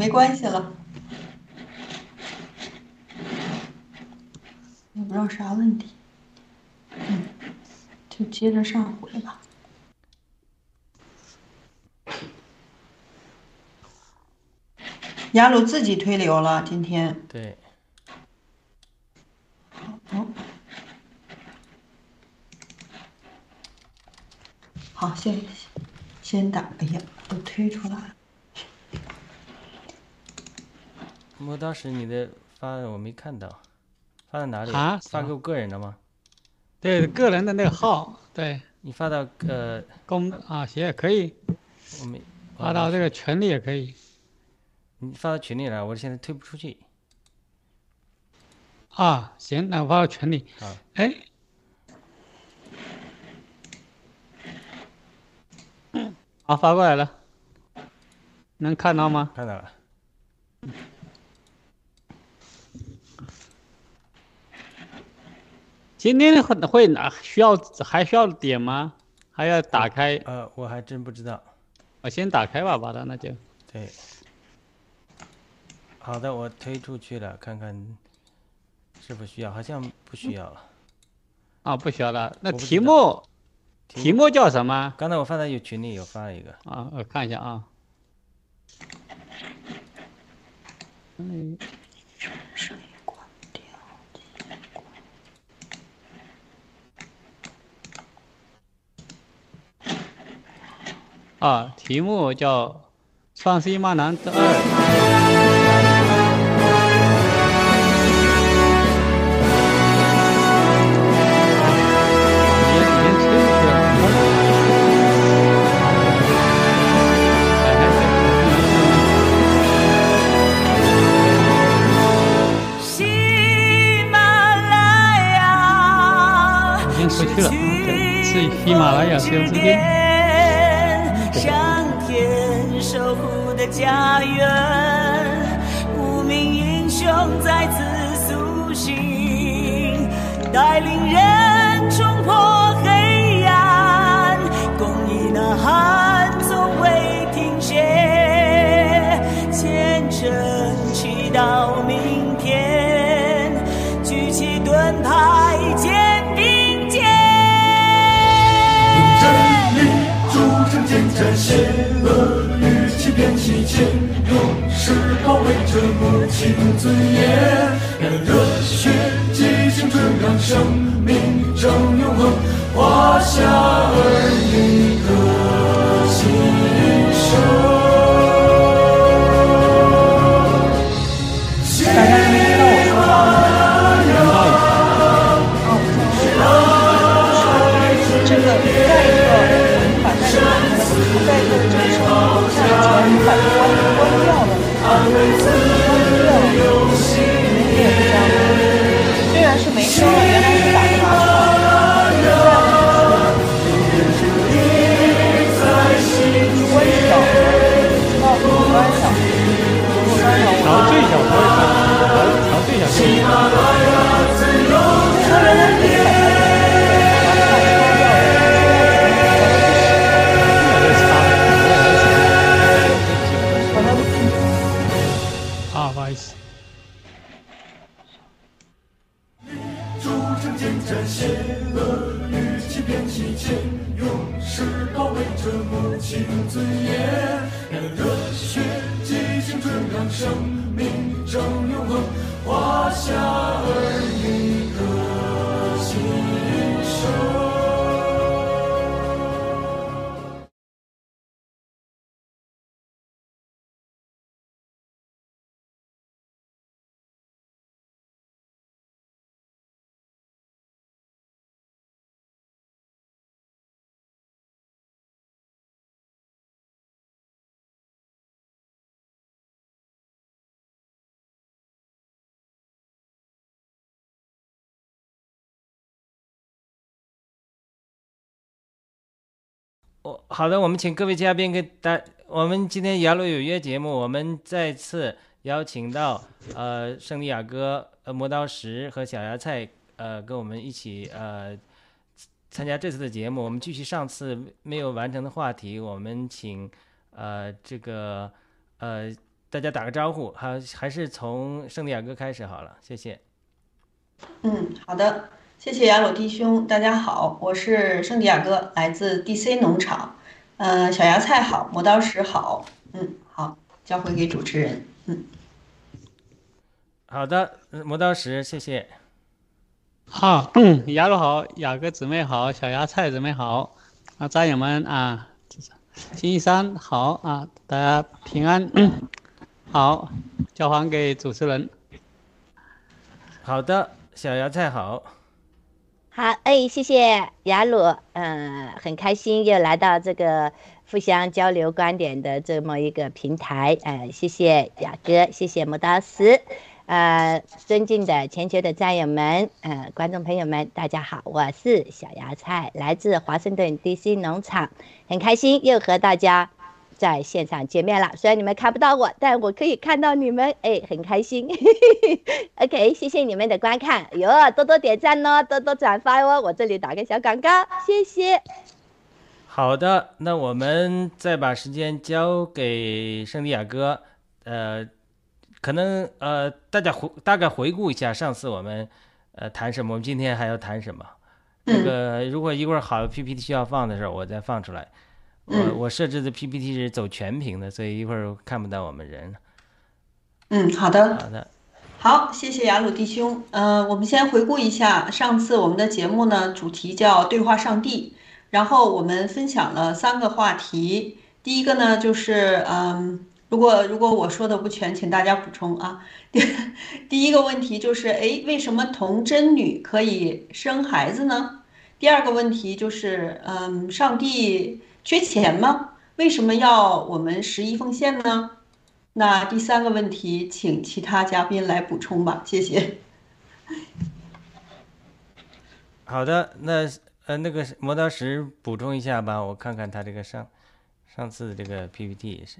没关系了。也不知道啥问题，嗯，就接着上回吧。雅鲁自己推流了，今天。对。好。好，先先打。哎呀，都推出来了。磨刀石，你的发我没看到，发到哪里？啊？发给我个人的吗？对，个人的那个号。对。你发到呃公啊，行也可以。我没。发到这个群里也可以。你发到群里了，我现在退不出去。啊，行，那我发到群里。啊。哎。好，发过来了。能看到吗？看到了。今天会会哪需要还需要点吗？还要打开？呃，我还真不知道。我先打开吧，把它那就。对。好的，我推出去了，看看是不需要，好像不需要了。啊，不需要了。那题目，题目叫什么？刚才我发在有群里有发了一个。啊，我看一下啊。嗯。啊，题目叫《双 C 马男二》。喜马拉雅。已经出去了，对，是喜马拉雅直播间。守护的家园，无名英雄再次苏醒，带领人冲破黑暗，公益呐喊从未停歇，虔诚祈祷成坚战邪恶。变起前，勇士保卫着母亲尊严。让热血激青春，让生命正永恒，华夏儿女好的，我们请各位嘉宾跟大，我们今天《雅鲁有约》节目，我们再次邀请到呃圣地亚哥、呃磨刀石和小芽菜呃跟我们一起呃参加这次的节目。我们继续上次没有完成的话题，我们请呃这个呃大家打个招呼，还还是从圣地亚哥开始好了，谢谢。嗯，好的，谢谢雅鲁弟兄，大家好，我是圣地亚哥，来自 DC 农场。呃，小芽菜好，磨刀石好，嗯，好，交回给主持人，嗯。好的，磨刀石，谢谢。好，嗯，雅鲁好，雅哥姊妹好，小芽菜姊妹好，啊，战友们啊，星期三好啊，大家平安，嗯，好，交还给主持人。好的，小芽菜好。好，哎，谢谢雅鲁，嗯，很开心又来到这个互相交流观点的这么一个平台，呃，谢谢雅哥，谢谢磨刀石。呃，尊敬的全球的战友们，呃，观众朋友们，大家好，我是小芽菜，来自华盛顿 DC 农场，很开心又和大家在现场见面了。虽然你们看不到我，但我可以看到你们，哎，很开心。OK，谢谢你们的观看，哟，多多点赞哦，多多转发哦，我这里打个小广告，谢谢。好的，那我们再把时间交给圣地亚哥，呃。可能呃，大家回大概回顾一下上次我们呃谈什么，我们今天还要谈什么？那个如果一会儿好 PPT 需要放的时候，我再放出来。我我设置的 PPT 是走全屏的，所以一会儿看不到我们人。嗯，好的。好的。好，谢谢雅鲁弟兄。嗯，我们先回顾一下上次我们的节目呢，主题叫对话上帝，然后我们分享了三个话题。第一个呢，就是嗯。如果如果我说的不全，请大家补充啊。第 第一个问题就是，哎，为什么童贞女可以生孩子呢？第二个问题就是，嗯，上帝缺钱吗？为什么要我们十一奉献呢？那第三个问题，请其他嘉宾来补充吧，谢谢。好的，那呃那个磨刀石补充一下吧，我看看他这个上上次这个 PPT 也是。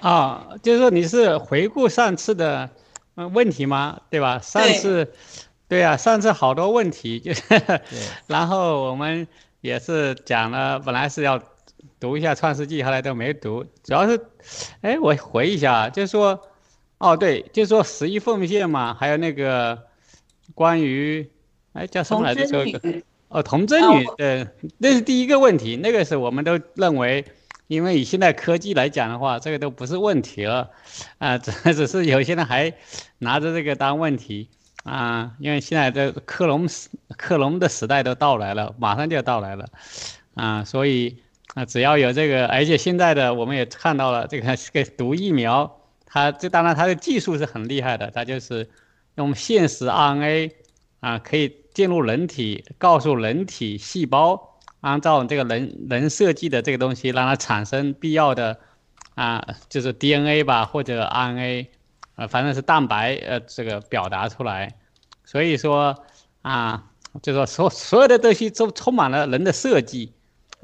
啊，就是说你是回顾上次的嗯问题吗？对吧？上次，对啊，上次好多问题，就是，然后我们也是讲了，本来是要读一下《创世纪》，后来都没读，主要是，哎，我回忆一下，就是说，哦，对，就是说十一奉献嘛，还有那个关于，哎，叫什么来着？这个，哦，童贞女，对，那是第一个问题，那个是我们都认为。因为以现在科技来讲的话，这个都不是问题了，啊，只只是有些人还拿着这个当问题啊。因为现在这克隆时克隆的时代都到来了，马上就要到来了，啊，所以啊，只要有这个，而且现在的我们也看到了这个这个毒疫苗，它这当然它的技术是很厉害的，它就是用现实 RNA 啊，可以进入人体，告诉人体细胞。按照这个人人设计的这个东西，让它产生必要的啊，就是 DNA 吧，或者 RNA，呃，反正是蛋白，呃，这个表达出来。所以说啊，就说所所有的东西都充满了人的设计，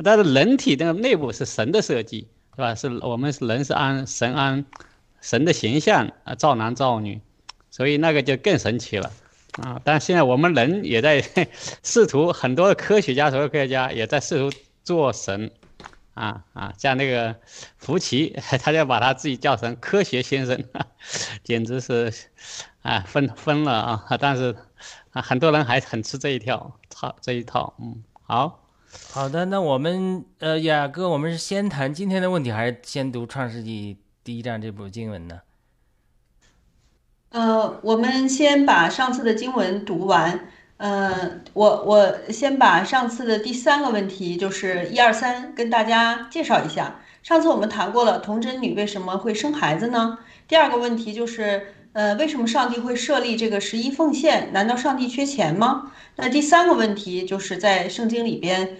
但是人体的内部是神的设计，是吧？是我们人是按神按神的形象啊造男造女，所以那个就更神奇了。啊！但现在我们人也在 试图，很多科学家，所有科学家也在试图做神，啊啊，像那个福奇，他就把他自己叫成科学先生，简直是，啊，疯疯了啊！但是啊，很多人还很吃这一套，套这一套，嗯，好，好的，那我们呃，雅哥，我们是先谈今天的问题，还是先读《创世纪》第一章这部经文呢？呃，我们先把上次的经文读完。呃，我我先把上次的第三个问题，就是一二三，跟大家介绍一下。上次我们谈过了童贞女为什么会生孩子呢？第二个问题就是，呃，为什么上帝会设立这个十一奉献？难道上帝缺钱吗？那第三个问题就是在圣经里边，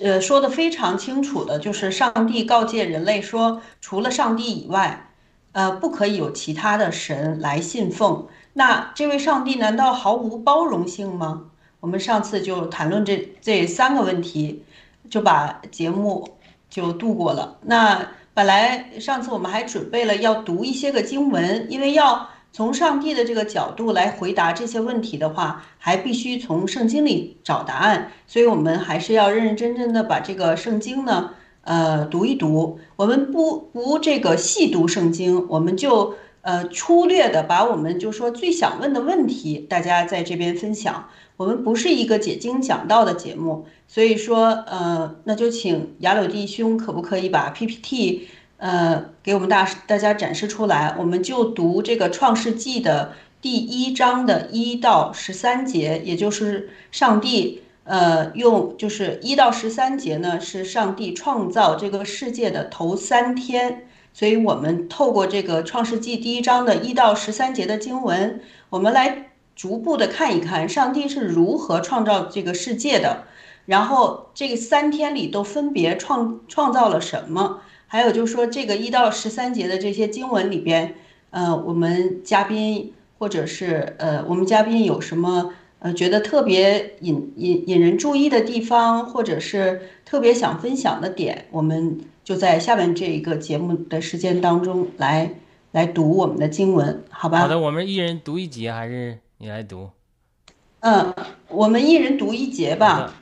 呃，说的非常清楚的，就是上帝告诫人类说，除了上帝以外。呃，不可以有其他的神来信奉。那这位上帝难道毫无包容性吗？我们上次就谈论这这三个问题，就把节目就度过了。那本来上次我们还准备了要读一些个经文，因为要从上帝的这个角度来回答这些问题的话，还必须从圣经里找答案。所以我们还是要认认真真的把这个圣经呢，呃读一读。我们不不这个细读圣经，我们就呃粗略的把我们就说最想问的问题，大家在这边分享。我们不是一个解经讲道的节目，所以说呃那就请雅柳弟兄可不可以把 PPT 呃给我们大大家展示出来？我们就读这个创世纪的。第一章的一到十三节，也就是上帝呃用就是一到十三节呢，是上帝创造这个世界的头三天。所以，我们透过这个创世纪第一章的一到十三节的经文，我们来逐步的看一看上帝是如何创造这个世界的。然后，这个三天里都分别创创造了什么？还有就是说，这个一到十三节的这些经文里边，呃，我们嘉宾。或者是呃，我们嘉宾有什么呃觉得特别引引引人注意的地方，或者是特别想分享的点，我们就在下面这一个节目的时间当中来来读我们的经文，好吧？好的，我们一人读一节，还是你来读？嗯，我们一人读一节吧。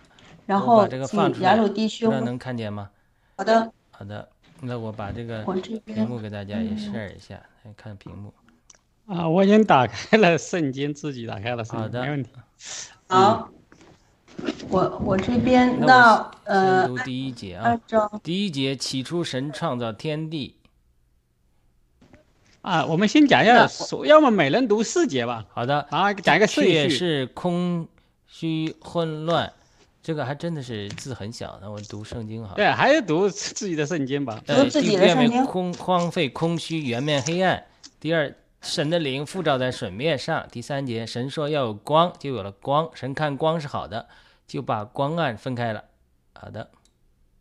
然后请雅鲁弟兄能看见吗？好的，好的，那我把这个屏幕给大家也 share 一下，来看屏幕。啊，我已经打开了 圣经，自己打开了圣经，没问题。好，我我这边那呃，读第一节啊，第一节起初神创造天地。啊，我们先讲一下，要么每人读四节吧。好的，啊讲一个顺序。是空虚混乱，这个还真的是字很小，那我读圣经好。对，还是读自己的圣经吧。读自己的圣经。空荒废空虚，圆面黑暗。第二。神的灵覆照在水面上。第三节，神说要有光，就有了光。神看光是好的，就把光暗分开了。好的，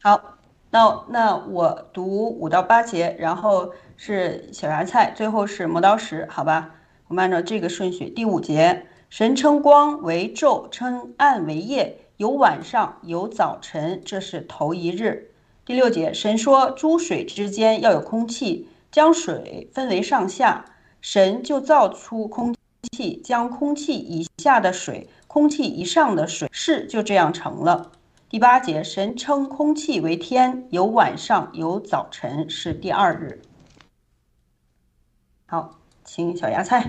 好，那那我读五到八节，然后是小芽菜，最后是磨刀石，好吧？我们按照这个顺序。第五节，神称光为昼，称暗为夜，有晚上，有早晨，这是头一日。第六节，神说诸水之间要有空气，将水分为上下。神就造出空气，将空气以下的水、空气以上的水是就这样成了。第八节，神称空气为天，有晚上，有早晨，是第二日。好，请小芽菜。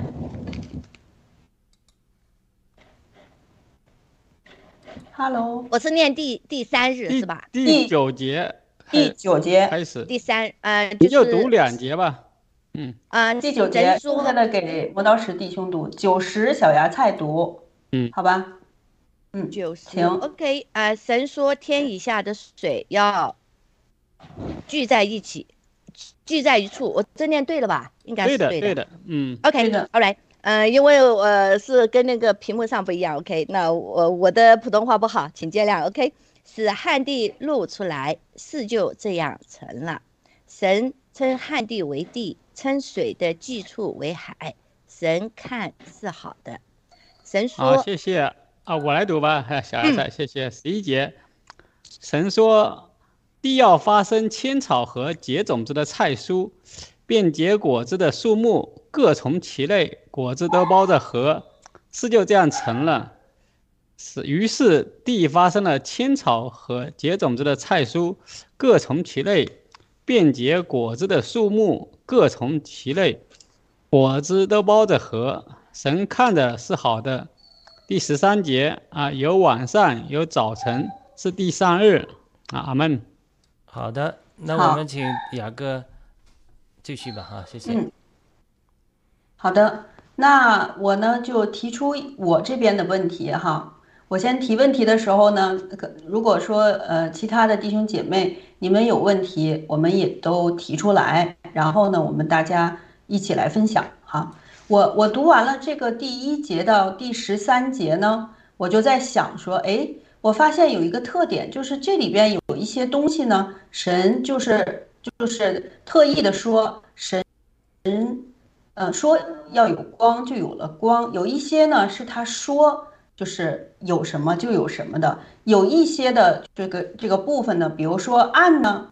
Hello，我是念第第三日是吧？第九节，第九节开始。第三，呃，你就读两节吧。嗯啊，第九节剩下的给磨刀石弟兄读，九十小芽菜读，嗯，好吧，嗯，就是。行，OK 啊，神说天以下的水要聚在一起，聚在一处，我这念对了吧？应该是对的，对的，嗯，OK 的，All right，嗯，因为我是跟那个屏幕上不一样，OK，那我我的普通话不好，请见谅，OK，使旱地露出来，事就这样成了，神称旱地为地。称水的寄处为海，神看是好的。神说：“好，谢谢啊，我来读吧。”小孩子，谢谢。十一节，神说：“地要发生千草和结种子的菜蔬，便结果子的树木各从其类，果子都包着核。”是就这样成了。是，于是地发生了千草和结种子的菜蔬，各从其类，便结果子的树木。各从其类，果子都包着核。神看的是好的。第十三节啊，有晚上有早晨，是第三日啊。阿门。好的，那我们请雅哥继续吧。哈，谢谢。嗯。好的，那我呢就提出我这边的问题哈。我先提问题的时候呢，如果说呃其他的弟兄姐妹你们有问题，我们也都提出来，然后呢我们大家一起来分享哈。我我读完了这个第一节到第十三节呢，我就在想说，哎，我发现有一个特点，就是这里边有一些东西呢，神就是就是特意的说神神呃说要有光就有了光，有一些呢是他说。就是有什么就有什么的，有一些的这个这个部分呢，比如说暗呢，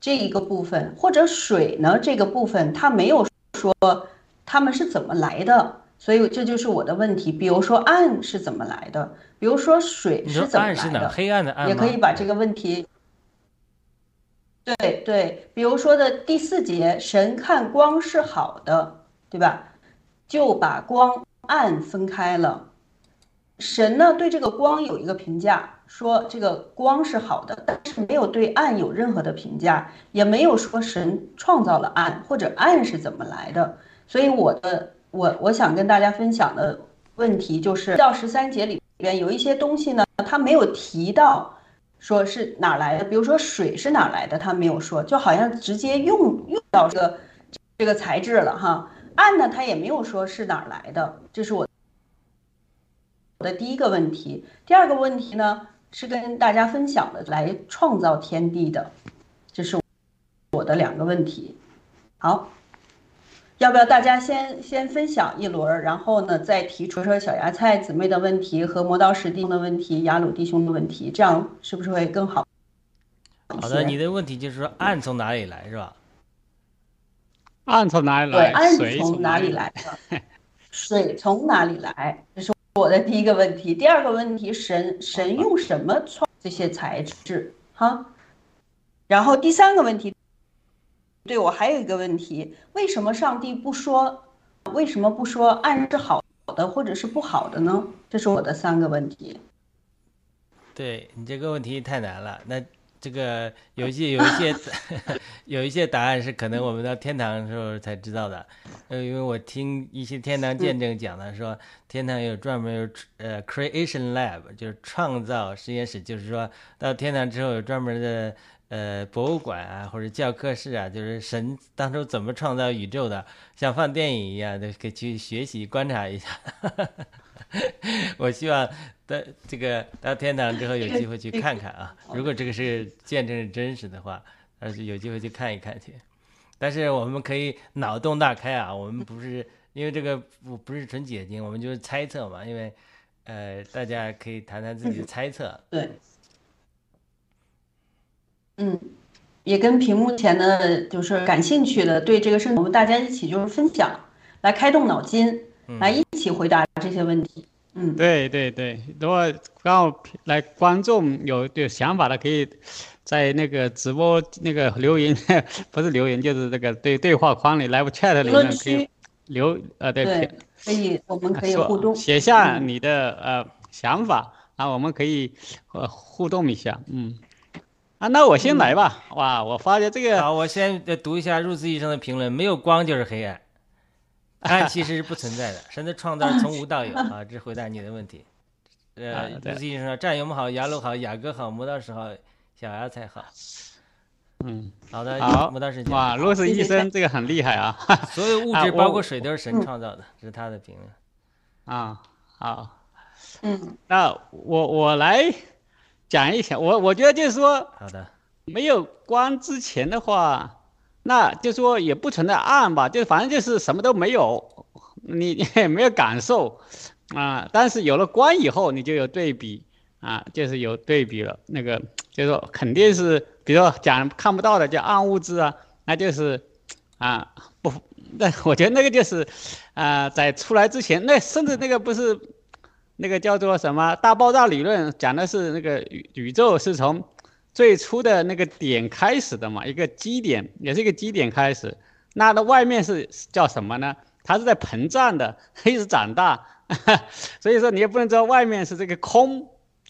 这一个部分或者水呢这个部分，它没有说他们是怎么来的，所以这就是我的问题。比如说暗是怎么来的，比如说水是怎么来的，黑暗的暗也可以把这个问题。对对，比如说的第四节，神看光是好的，对吧？就把光暗分开了。神呢对这个光有一个评价，说这个光是好的，但是没有对暗有任何的评价，也没有说神创造了暗或者暗是怎么来的。所以我的我我想跟大家分享的问题就是到十三节里边有一些东西呢，他没有提到说是哪来的，比如说水是哪来的，他没有说，就好像直接用用到这个这个材质了哈。暗呢，他也没有说是哪来的，这是我。我的第一个问题，第二个问题呢是跟大家分享的，来创造天地的，这是我的两个问题。好，要不要大家先先分享一轮，然后呢再提出说小芽菜姊妹的问题和磨刀石弟兄的问题、雅鲁弟兄的问题，这样是不是会更好？好的，你的问题就是说暗从哪里来是吧？暗从哪里来？对，暗从哪里来的？水从哪里来？这是。我的第一个问题，第二个问题，神神用什么创这些材质？哈，然后第三个问题，对我还有一个问题，为什么上帝不说？为什么不说暗是好的，或者是不好的呢？这是我的三个问题。对你这个问题太难了，那。这个有一些有一些 有一些答案是可能我们到天堂的时候才知道的，呃，因为我听一些天堂见证讲的说，天堂有专门有呃 creation lab，就是创造实验室，就是说到天堂之后有专门的呃博物馆啊或者教科室啊，就是神当初怎么创造宇宙的，像放电影一样的，可以去学习观察一下。我希望到这个到天堂之后有机会去看看啊！如果这个是见证是真实的话，而是有机会去看一看去。但是我们可以脑洞大开啊！我们不是因为这个不不是纯解经，我们就是猜测嘛。因为呃，大家可以谈谈自己的猜测。对，嗯，也跟屏幕前的就是感兴趣的对这个事，我们大家一起就是分享，来开动脑筋。来一起回答这些问题。嗯，对对对，如果刚好来观众有有想法的，可以在那个直播那个留言，不是留言就是那个对对话框里 live chat 里面可以留呃对，可以我们可以互动，写下你的呃想法，然后我们可以呃互动一下。嗯，啊，那我先来吧。哇，我发现这个好，我先读一下入资医生的评论：没有光就是黑暗。暗其实是不存在的，神的创造从无到有啊！这回答你的问题。呃，陆子医生说：“战友们好，雅鲁好，雅哥好，磨刀石好，小芽菜好。”嗯，好的，好，磨刀石。哇，陆子医生这个很厉害啊！所有物质包括水都是神创造的，这是他的评论。啊，好。嗯，那我我来讲一下，我我觉得就是说，好的，没有光之前的话。那就说也不存在暗吧，就反正就是什么都没有，你 也没有感受啊。但是有了光以后，你就有对比啊，就是有对比了。那个就是说肯定是，比如说讲看不到的叫暗物质啊，那就是啊不，那我觉得那个就是啊，在出来之前，那甚至那个不是那个叫做什么大爆炸理论，讲的是那个宇宇宙是从。最初的那个点开始的嘛，一个基点，也是一个基点开始。那的外面是叫什么呢？它是在膨胀的，一直长大。所以说你也不能知道外面是这个空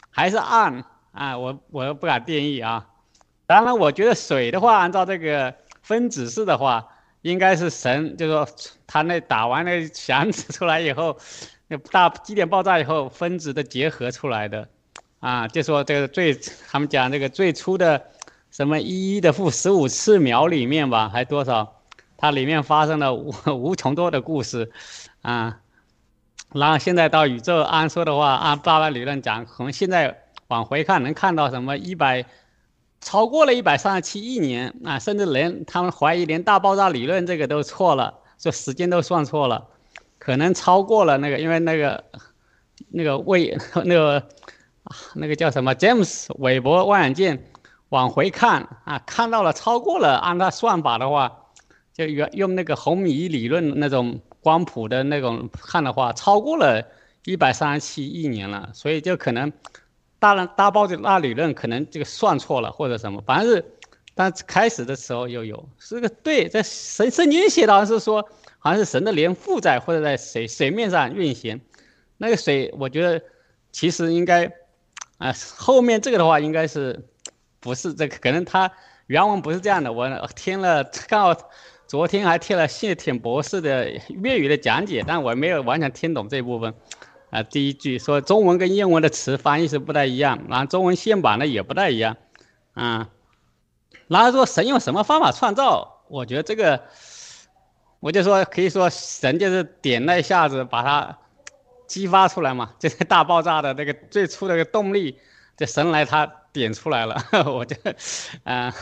还是暗啊，我我不敢定义啊。当然，我觉得水的话，按照这个分子式的话，应该是神，就是说他那打完那响指出来以后，那大基点爆炸以后，分子的结合出来的。啊，就说这个最，他们讲这个最初的，什么一一的负十五次秒里面吧，还多少，它里面发生了无 无穷多的故事，啊，然后现在到宇宙，按说的话，按八百理论讲，可能现在往回看能看到什么一百，超过了一百三十七亿年啊，甚至连他们怀疑连大爆炸理论这个都错了，这时间都算错了，可能超过了那个，因为那个，那个位 那个。那个叫什么？詹姆斯韦伯望远镜往回看啊，看到了超过了，按他算法的话，就用用那个红米理论那种光谱的那种看的话，超过了一百三十七亿年了。所以就可能大大爆炸大理论可能这个算错了或者什么，反正是但开始的时候又有，是个对，在神圣经写的是说，好像是神的灵附在或者在水水面上运行，那个水，我觉得其实应该，啊，后面这个的话应该是不是这个，可能他原文不是这样的。我听了，刚好昨天还听了谢挺博士的粤语的讲解，但我没有完全听懂这部分。啊，第一句说中文跟英文的词翻译是不太一样，然后中文现版的也不太一样，啊。然后说神用什么方法创造？我觉得这个，我就说可以说神就是点那一下子把它激发出来嘛，就是大爆炸的那个最初的个动力，这神来他点出来了。我就，啊，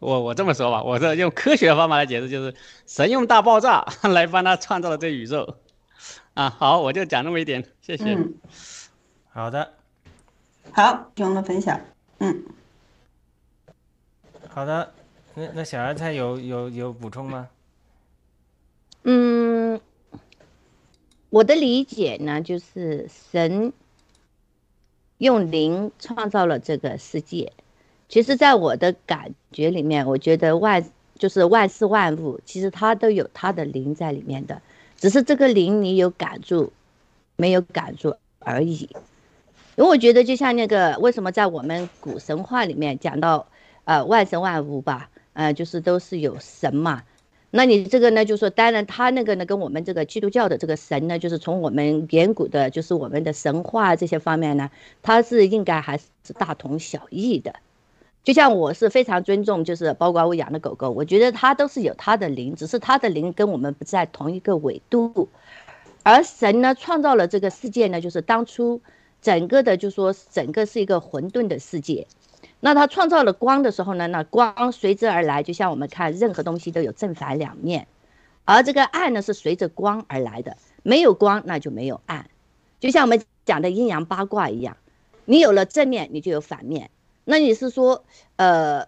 我我这么说吧，我这用科学的方法来解释，就是神用大爆炸 来帮他创造了这宇宙。啊，好，我就讲那么一点，谢谢。好的，好，兄的分享，嗯。好的，那那小芽菜有有有补充吗？嗯，我的理解呢，就是神用灵创造了这个世界。其实，在我的感觉里面，我觉得万就是万事万物，其实它都有它的灵在里面的，只是这个灵你有感住，没有感住而已。因为我觉得，就像那个为什么在我们古神话里面讲到。呃，万神万物吧，呃，就是都是有神嘛。那你这个呢，就说当然他那个呢，跟我们这个基督教的这个神呢，就是从我们远古的，就是我们的神话这些方面呢，它是应该还是大同小异的。就像我是非常尊重，就是包括我养的狗狗，我觉得它都是有它的灵，只是它的灵跟我们不在同一个纬度。而神呢，创造了这个世界呢，就是当初整个的，就说整个是一个混沌的世界。那他创造了光的时候呢？那光随之而来，就像我们看任何东西都有正反两面，而这个暗呢是随着光而来的，没有光那就没有暗，就像我们讲的阴阳八卦一样，你有了正面，你就有反面。那你是说，呃，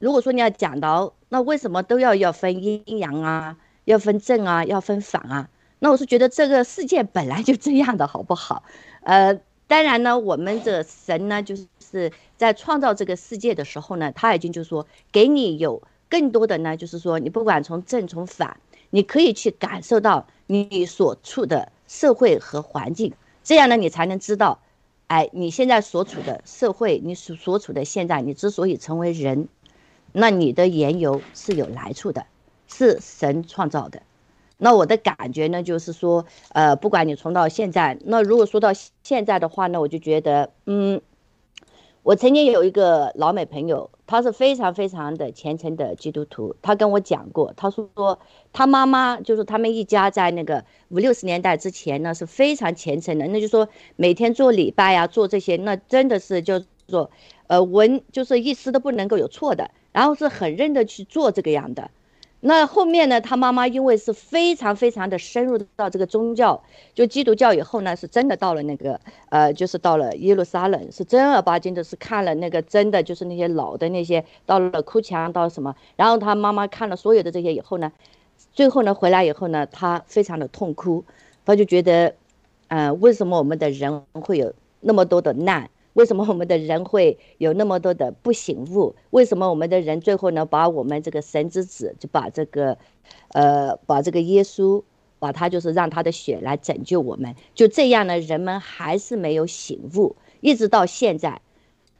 如果说你要讲到，那为什么都要要分阴阳啊，要分正啊，要分反啊？那我是觉得这个世界本来就这样的，好不好？呃，当然呢，我们这神呢，就是。是在创造这个世界的时候呢，他已经就说给你有更多的呢，就是说你不管从正从反，你可以去感受到你所处的社会和环境，这样呢你才能知道，哎，你现在所处的社会，你所所处的现在，你之所以成为人，那你的缘由是有来处的，是神创造的。那我的感觉呢，就是说，呃，不管你从到现在，那如果说到现在的话呢，我就觉得，嗯。我曾经有一个老美朋友，他是非常非常的虔诚的基督徒。他跟我讲过，他说说他妈妈就是他们一家在那个五六十年代之前呢是非常虔诚的，那就说每天做礼拜呀，做这些，那真的是就说，呃，文就是一丝都不能够有错的，然后是很认的去做这个样的。那后面呢？他妈妈因为是非常非常的深入到这个宗教，就基督教以后呢，是真的到了那个呃，就是到了耶路撒冷，是正儿八经的，是看了那个真的就是那些老的那些，到了哭墙，到什么？然后他妈妈看了所有的这些以后呢，最后呢回来以后呢，他非常的痛哭，他就觉得，呃，为什么我们的人会有那么多的难？为什么我们的人会有那么多的不醒悟？为什么我们的人最后呢，把我们这个神之子，就把这个，呃，把这个耶稣，把他就是让他的血来拯救我们？就这样呢，人们还是没有醒悟，一直到现在。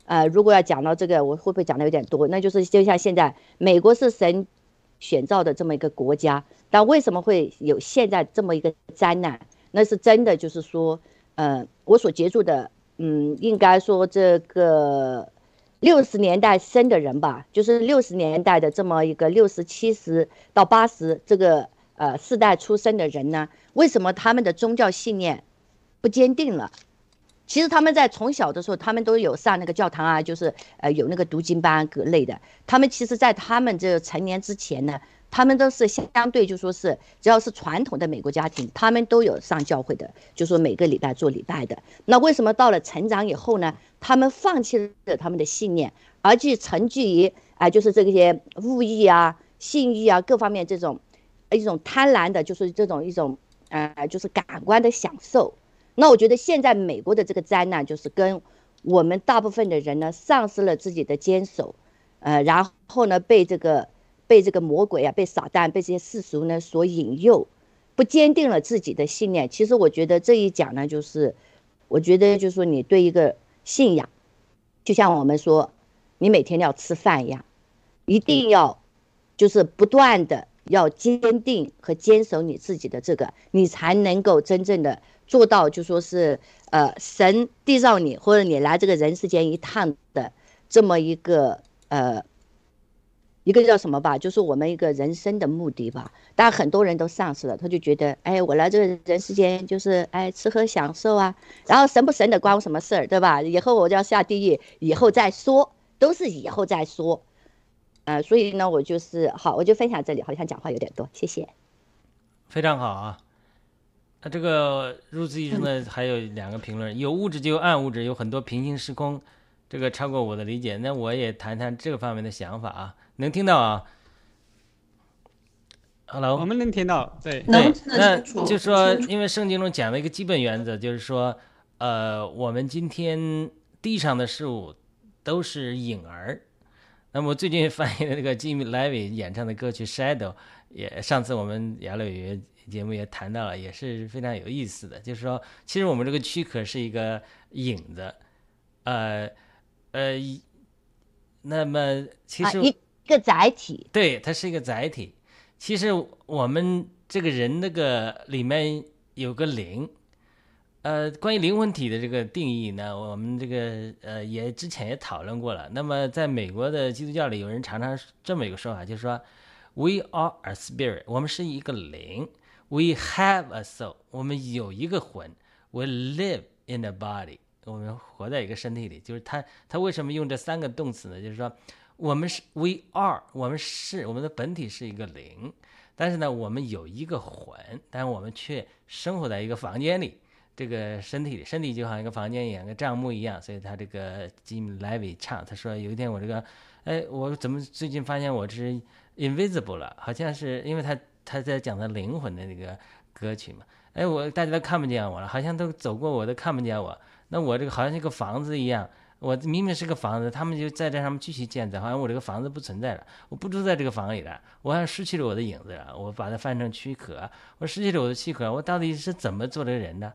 呃，如果要讲到这个，我会不会讲的有点多？那就是就像现在，美国是神选造的这么一个国家，但为什么会有现在这么一个灾难？那是真的，就是说，呃，我所接触的。嗯，应该说这个六十年代生的人吧，就是六十年代的这么一个六十七十到八十这个呃世代出生的人呢，为什么他们的宗教信念不坚定了？其实他们在从小的时候，他们都有上那个教堂啊，就是呃有那个读经班各类的。他们其实，在他们这成年之前呢。他们都是相对就说是，只要是传统的美国家庭，他们都有上教会的，就说每个礼拜做礼拜的。那为什么到了成长以后呢？他们放弃了他们的信念，而去沉寂于啊，就是这些物欲啊、性欲啊各方面这种一种贪婪的，就是这种一种呃，就是感官的享受。那我觉得现在美国的这个灾难，就是跟我们大部分的人呢，丧失了自己的坚守。呃，然后呢被这个被这个魔鬼啊，被撒旦，被这些世俗呢所引诱，不坚定了自己的信念。其实我觉得这一讲呢，就是我觉得就是说你对一个信仰，就像我们说，你每天要吃饭一样，一定要就是不断的要坚定和坚守你自己的这个，你才能够真正的做到，就说是呃神缔造你或者你来这个人世间一趟的这么一个呃。一个叫什么吧，就是我们一个人生的目的吧。但很多人都丧失了，他就觉得，哎，我来这个人世间就是哎吃喝享受啊，然后神不神的关我什么事儿，对吧？以后我就要下地狱，以后再说，都是以后再说。呃，所以呢，我就是好，我就分享这里，好像讲话有点多，谢谢。非常好啊。那这个入资医生呢，还有两个评论，有物质就有暗物质，有很多平行时空，这个超过我的理解。那我也谈谈这个方面的想法啊。能听到啊？Hello，我们能听到，对对，那就说，因为圣经中讲了一个基本原则，就是说，呃，我们今天地上的事物都是影儿。那么最近翻译的那个 Jimmy Levy 演唱的歌曲《Shadow》，也上次我们雅乐语节目也谈到了，也是非常有意思的。就是说，其实我们这个躯壳是一个影子，呃呃，那么其实。一一个载体，对，它是一个载体。其实我们这个人那个里面有个灵，呃，关于灵魂体的这个定义呢，我们这个呃也之前也讨论过了。那么在美国的基督教里，有人常常这么一个说法，就是说，We are a spirit，我们是一个灵；We have a soul，我们有一个魂；We live in a body，我们活在一个身体里。就是他他为什么用这三个动词呢？就是说。我们是 we are，我们是我们的本体是一个灵，但是呢，我们有一个魂，但我们却生活在一个房间里，这个身体，身体就好像一个房间一样，个帐幕一样。所以他这个 Jim Levy 唱，他说有一天我这个，哎，我怎么最近发现我是 invisible 了？好像是因为他他在讲他灵魂的那个歌曲嘛。哎，我大家都看不见我了，好像都走过我都看不见我，那我这个好像一个房子一样。我明明是个房子，他们就在这上面继续建造，好像我这个房子不存在了，我不住在这个房里了，我好像失去了我的影子了。我把它翻成躯壳，我失去了我的躯壳，我到底是怎么做的人呢？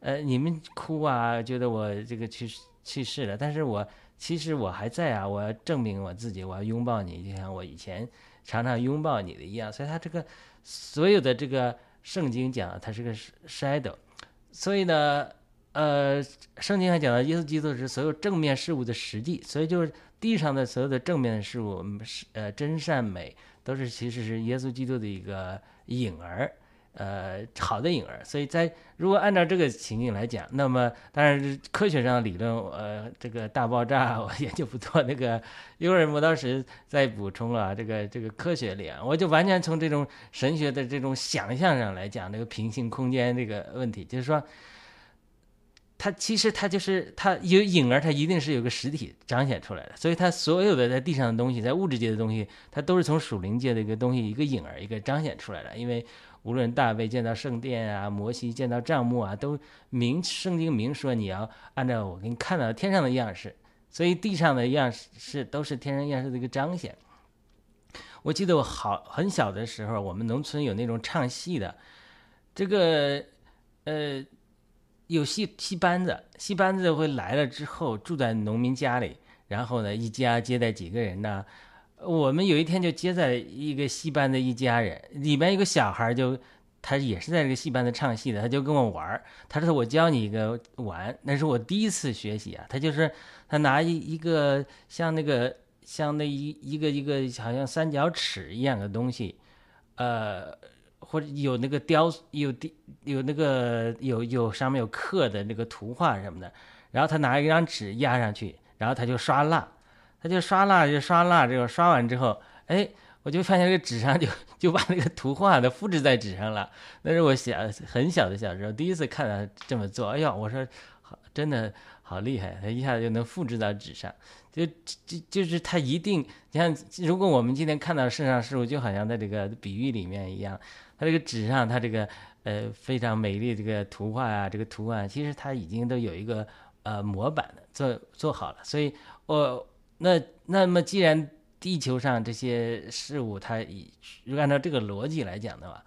呃，你们哭啊，觉得我这个去去世了，但是我其实我还在啊，我要证明我自己，我要拥抱你，就像我以前常常拥抱你的一样。所以他这个所有的这个圣经讲，它是个 shadow，所以呢。呃，圣经还讲到，耶稣基督是所有正面事物的实际，所以就是地上的所有的正面的事物，是呃真善美，都是其实是耶稣基督的一个影儿，呃好的影儿。所以在如果按照这个情景来讲，那么当然科学上理论，呃这个大爆炸我研究不多，那个一会儿磨刀石再补充了这个这个科学里啊，我就完全从这种神学的这种想象上来讲这个平行空间这个问题，就是说。它其实它就是它有影儿，它一定是有个实体彰显出来的，所以它所有的在地上的东西，在物质界的东西，它都是从属灵界的一个东西，一个影儿，一个彰显出来的。因为无论大卫见到圣殿啊，摩西见到帐幕啊，都明圣经明说你要按照我给你看到天上的样式，所以地上的样式是都是天上样式的一个彰显。我记得我好很小的时候，我们农村有那种唱戏的，这个呃。有戏戏班子，戏班子会来了之后住在农民家里，然后呢，一家接待几个人呢？我们有一天就接待一个戏班的一家人，里面有个小孩，就他也是在这个戏班子唱戏的，他就跟我玩。他说：“我教你一个玩。”那是我第一次学习啊。他就是他拿一一个像那个像那一一个一个好像三角尺一样的东西，呃。或者有那个雕，有的有那个有有上面有刻的那个图画什么的，然后他拿一张纸压上去，然后他就刷蜡，他就刷蜡就刷蜡，这个刷完之后，哎，我就发现这个纸上就 就把那个图画的复制在纸上了。那是我小很小的小时候第一次看到这么做，哎呦，我说好，真的好厉害，他一下子就能复制到纸上。就就就是他一定，你看如果我们今天看到世上事物，就好像在这个比喻里面一样。它这个纸上，它这个呃非常美丽这个图画啊，这个图案其实它已经都有一个呃模板的做做好了。所以，我那那么既然地球上这些事物，它以如果按照这个逻辑来讲的话，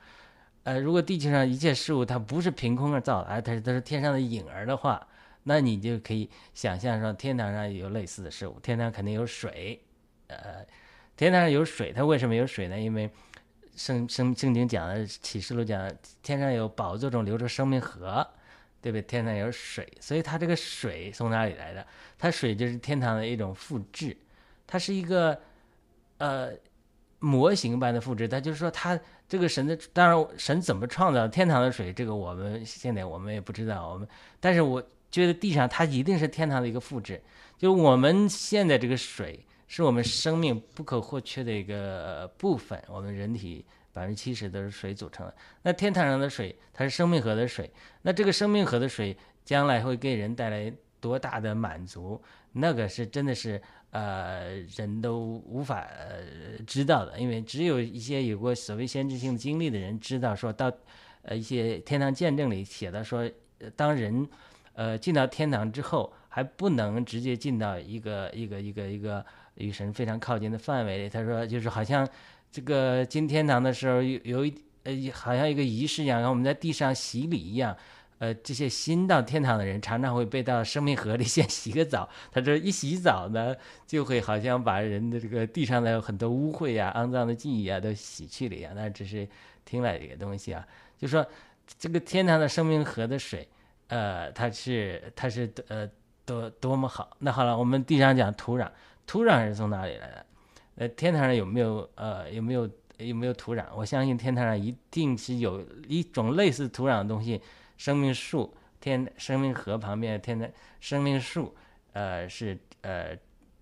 呃，如果地球上一切事物它不是凭空而造的，而它是它是天上的影儿的话，那你就可以想象说天堂上有类似的事物，天堂肯定有水，呃，天堂上有水，它为什么有水呢？因为圣圣圣经讲的启示录讲，天上有宝座中流着生命河，对不对？天上有水，所以它这个水从哪里来的？它水就是天堂的一种复制，它是一个呃模型般的复制。它就是说，它这个神的，当然神怎么创造天堂的水，这个我们现在我们也不知道。我们但是我觉得地上它一定是天堂的一个复制，就我们现在这个水。是我们生命不可或缺的一个部分。我们人体百分之七十都是水组成的。那天堂上的水，它是生命河的水。那这个生命河的水将来会给人带来多大的满足？那个是真的是呃人都无法知道的，因为只有一些有过所谓先知性经历的人知道。说到呃一些天堂见证里写的说，当人呃进到天堂之后，还不能直接进到一个一个一个一个。与神非常靠近的范围里，他说就是好像这个进天堂的时候有有一呃好像一个仪式一样，然后我们在地上洗礼一样，呃这些新到天堂的人常常会被到生命河里 先洗个澡。他说一洗澡呢，就会好像把人的这个地上的很多污秽呀、肮脏的记忆啊都洗去了一样。那只是听来的一个东西啊，就说这个天堂的生命河的水，呃，它是它是呃多多么好。那好了，我们地上讲土壤。土壤是从哪里来的？呃，天堂上有没有呃有没有有没有土壤？我相信天堂上一定是有一种类似土壤的东西，生命树，天生命河旁边天的生命树，呃是呃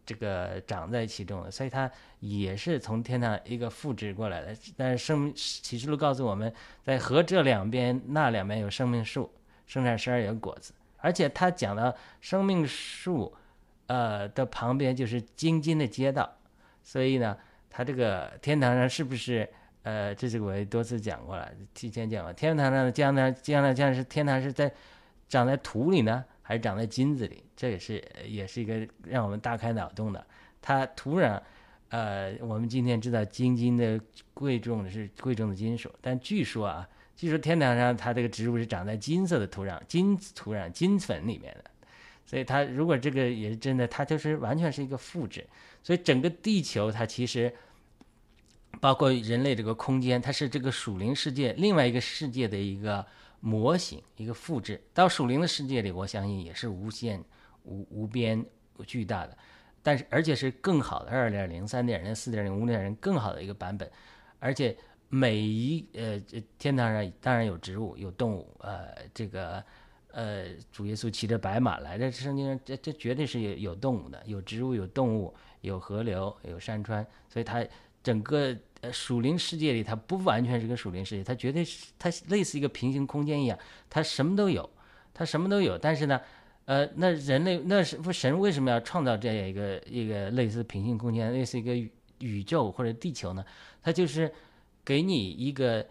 这个长在其中的，所以它也是从天堂一个复制过来的。但是生启示录告诉我们在河这两边那两边有生命树，生产十二个果子，而且他讲到生命树。呃的旁边就是京津的街道，所以呢，它这个天堂上是不是呃，这是我也多次讲过了，提前讲过，天堂上的将来将来将是天堂是在长在土里呢，还是长在金子里？这也是也是一个让我们大开脑洞的。它土壤，呃，我们今天知道金金的贵重的是贵重的金属，但据说啊，据说天堂上它这个植物是长在金色的土壤、金土壤、金粉里面的。所以它如果这个也是真的，它就是完全是一个复制。所以整个地球它其实包括人类这个空间，它是这个属灵世界另外一个世界的一个模型，一个复制。到属灵的世界里，我相信也是无限、无无边、巨大的，但是而且是更好的二点零、三点零、四点零、五点零更好的一个版本。而且每一呃天堂上当然有植物、有动物，呃这个。呃，主耶稣骑着白马来这圣经上，这这绝对是有有动物的，有植物，有动物，有河流，有山川，所以它整个呃属灵世界里，它不完全是个属灵世界，它绝对是它类似一个平行空间一样，它什么都有，它什么都有。但是呢，呃，那人类那是不神为什么要创造这样一个一个类似平行空间，类似一个宇宙或者地球呢？它就是给你一个。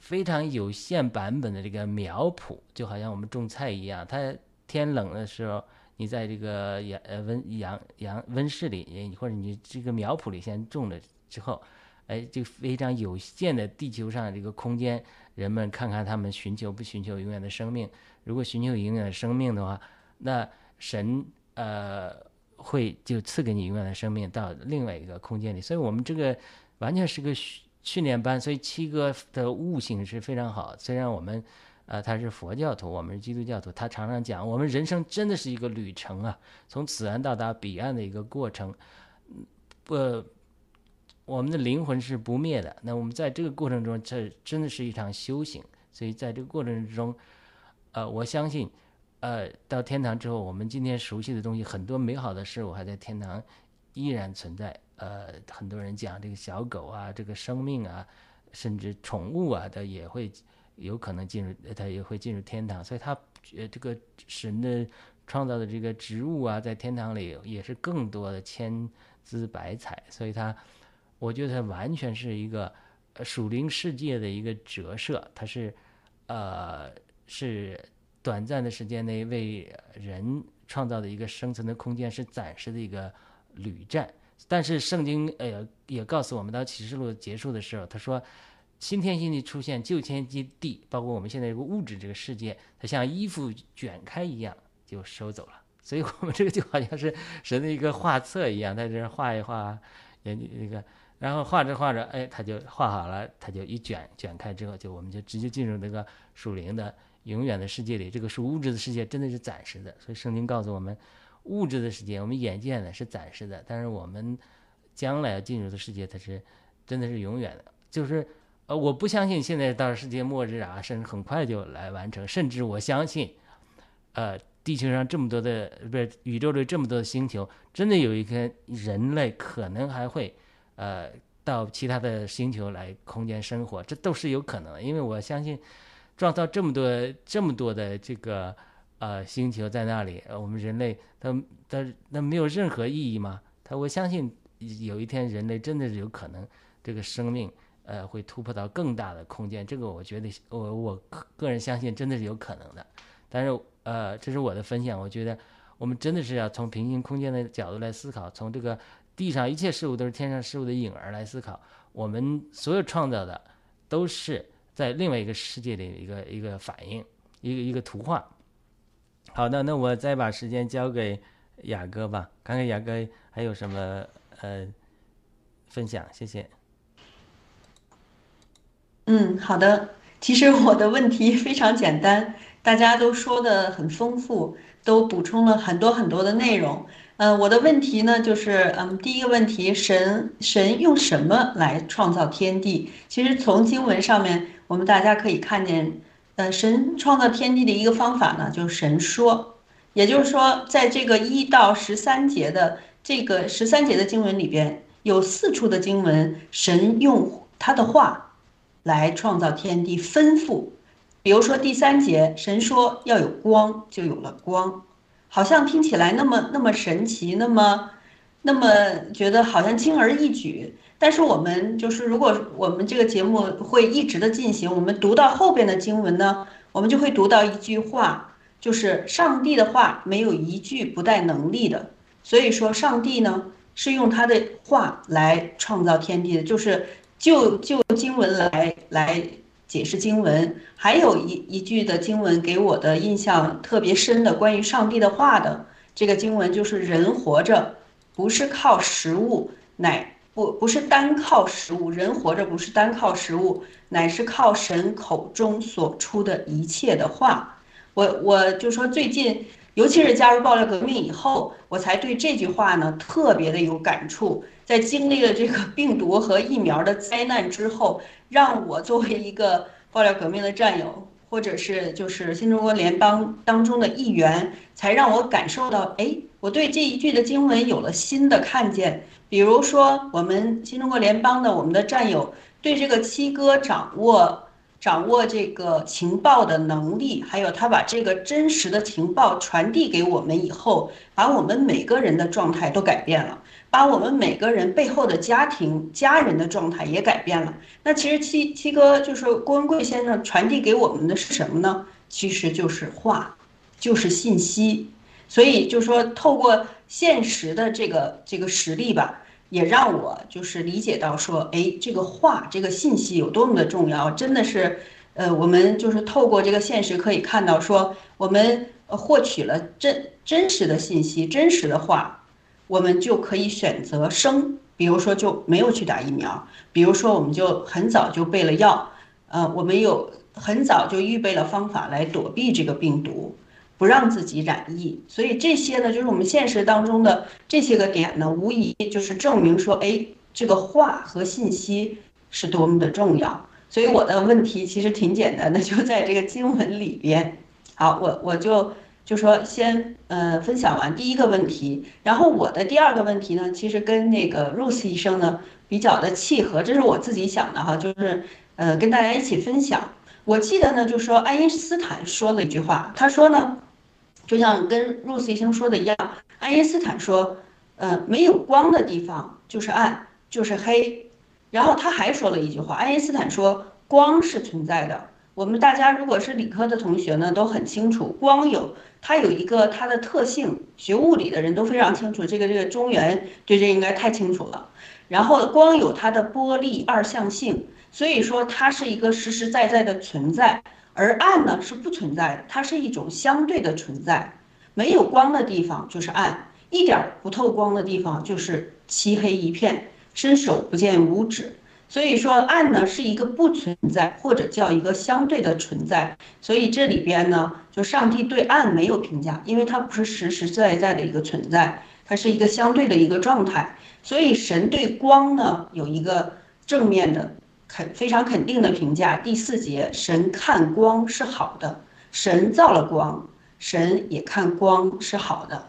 非常有限版本的这个苗圃，就好像我们种菜一样。它天冷的时候，你在这个阳呃温阳阳温室里，或者你这个苗圃里先种了之后，哎，就非常有限的地球上这个空间，人们看看他们寻求不寻求永远的生命。如果寻求永远的生命的话，那神呃会就赐给你永远的生命到另外一个空间里。所以我们这个完全是个虚。训练班，所以七哥的悟性是非常好。虽然我们，呃，他是佛教徒，我们是基督教徒，他常常讲，我们人生真的是一个旅程啊，从此岸到达彼岸的一个过程。不，我们的灵魂是不灭的。那我们在这个过程中，这真的是一场修行。所以在这个过程之中，呃，我相信，呃，到天堂之后，我们今天熟悉的东西，很多美好的事物还在天堂依然存在。呃，很多人讲这个小狗啊，这个生命啊，甚至宠物啊，它也会有可能进入，它也会进入天堂。所以，它呃，这个神的创造的这个植物啊，在天堂里也是更多的千姿百彩。所以，它，我觉得它完全是一个属灵世界的一个折射。它是，呃，是短暂的时间内为人创造的一个生存的空间，是暂时的一个旅站。但是圣经呃也告诉我们，到启示录结束的时候，他说新天新地出现，旧天新地，包括我们现在这个物质这个世界，它像衣服卷开一样就收走了。所以我们这个就好像是神的一个画册一样，在这画一画，研究那个，然后画着画着，哎，他就画好了，他就一卷卷开之后，就我们就直接进入那个属灵的永远的世界里。这个属物质的世界真的是暂时的，所以圣经告诉我们，物质的世界我们眼见的是暂时的，但是我们将来要进入的世界，它是真的是永远的。就是呃，我不相信现在到世界末日啊，甚至很快就来完成，甚至我相信，呃。地球上这么多的，不是宇宙里这么多的星球，真的有一天人类可能还会，呃，到其他的星球来空间生活，这都是有可能的。因为我相信，创造这么多这么多的这个呃星球在那里，我们人类，他他那没有任何意义吗？他我相信有一天人类真的是有可能这个生命呃会突破到更大的空间，这个我觉得我我个人相信真的是有可能的，但是。呃，这是我的分享。我觉得我们真的是要从平行空间的角度来思考，从这个地上一切事物都是天上事物的影儿来思考。我们所有创造的都是在另外一个世界的一个一个反应，一个一个图画。好的，那我再把时间交给雅哥吧，看看雅哥还有什么呃分享。谢谢。嗯，好的。其实我的问题非常简单。大家都说的很丰富，都补充了很多很多的内容。嗯，我的问题呢，就是嗯，第一个问题，神神用什么来创造天地？其实从经文上面，我们大家可以看见，呃，神创造天地的一个方法呢，就是神说。也就是说，在这个一到十三节的这个十三节的经文里边，有四处的经文，神用他的话来创造天地，吩咐。比如说第三节，神说要有光，就有了光，好像听起来那么那么神奇，那么那么觉得好像轻而易举。但是我们就是，如果我们这个节目会一直的进行，我们读到后边的经文呢，我们就会读到一句话，就是上帝的话没有一句不带能力的。所以说，上帝呢是用他的话来创造天地的，就是就就经文来来。解释经文，还有一一句的经文给我的印象特别深的关于上帝的话的这个经文，就是人活着不是靠食物，乃不不是单靠食物，人活着不是单靠食物，乃是靠神口中所出的一切的话。我我就说最近，尤其是加入爆料革命以后，我才对这句话呢特别的有感触。在经历了这个病毒和疫苗的灾难之后。让我作为一个爆料革命的战友，或者是就是新中国联邦当中的一员，才让我感受到，哎，我对这一句的经文有了新的看见。比如说，我们新中国联邦的我们的战友对这个七哥掌握掌握这个情报的能力，还有他把这个真实的情报传递给我们以后，把我们每个人的状态都改变了。把我们每个人背后的家庭、家人的状态也改变了。那其实七七哥就是郭文贵先生传递给我们的是什么呢？其实就是话，就是信息。所以就说透过现实的这个这个实力吧，也让我就是理解到说，哎，这个话、这个信息有多么的重要。真的是，呃，我们就是透过这个现实可以看到说，我们获取了真真实的信息、真实的话。我们就可以选择生，比如说就没有去打疫苗，比如说我们就很早就备了药，呃，我们有很早就预备了方法来躲避这个病毒，不让自己染疫。所以这些呢，就是我们现实当中的这些个点呢，无疑就是证明说，哎，这个话和信息是多么的重要。所以我的问题其实挺简单的，就在这个经文里边。好，我我就。就说先呃分享完第一个问题，然后我的第二个问题呢，其实跟那个 Rose 医生呢比较的契合，这是我自己想的哈，就是呃跟大家一起分享。我记得呢，就说爱因斯坦说了一句话，他说呢，就像跟 Rose 医生说的一样，爱因斯坦说，呃没有光的地方就是暗，就是黑。然后他还说了一句话，爱因斯坦说光是存在的，我们大家如果是理科的同学呢，都很清楚，光有它有一个它的特性，学物理的人都非常清楚。这个这个中原对这应该太清楚了。然后光有它的波粒二象性，所以说它是一个实实在在的存在。而暗呢是不存在的，它是一种相对的存在。没有光的地方就是暗，一点不透光的地方就是漆黑一片，伸手不见五指。所以说暗呢是一个不存在，或者叫一个相对的存在。所以这里边呢，就上帝对暗没有评价，因为它不是实实在在的一个存在，它是一个相对的一个状态。所以神对光呢有一个正面的肯非常肯定的评价。第四节，神看光是好的，神造了光，神也看光是好的。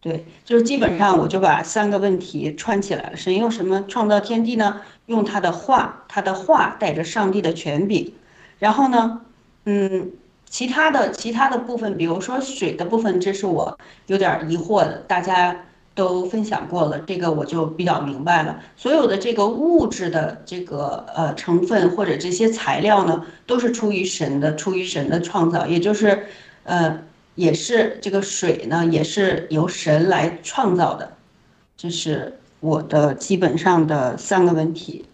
对，就是基本上我就把三个问题串起来了。神用什么创造天地呢？用他的话，他的话带着上帝的权柄。然后呢，嗯，其他的其他的部分，比如说水的部分，这是我有点疑惑的。大家都分享过了，这个我就比较明白了。所有的这个物质的这个呃成分或者这些材料呢，都是出于神的，出于神的创造，也就是呃。也是这个水呢，也是由神来创造的，这是我的基本上的三个问题。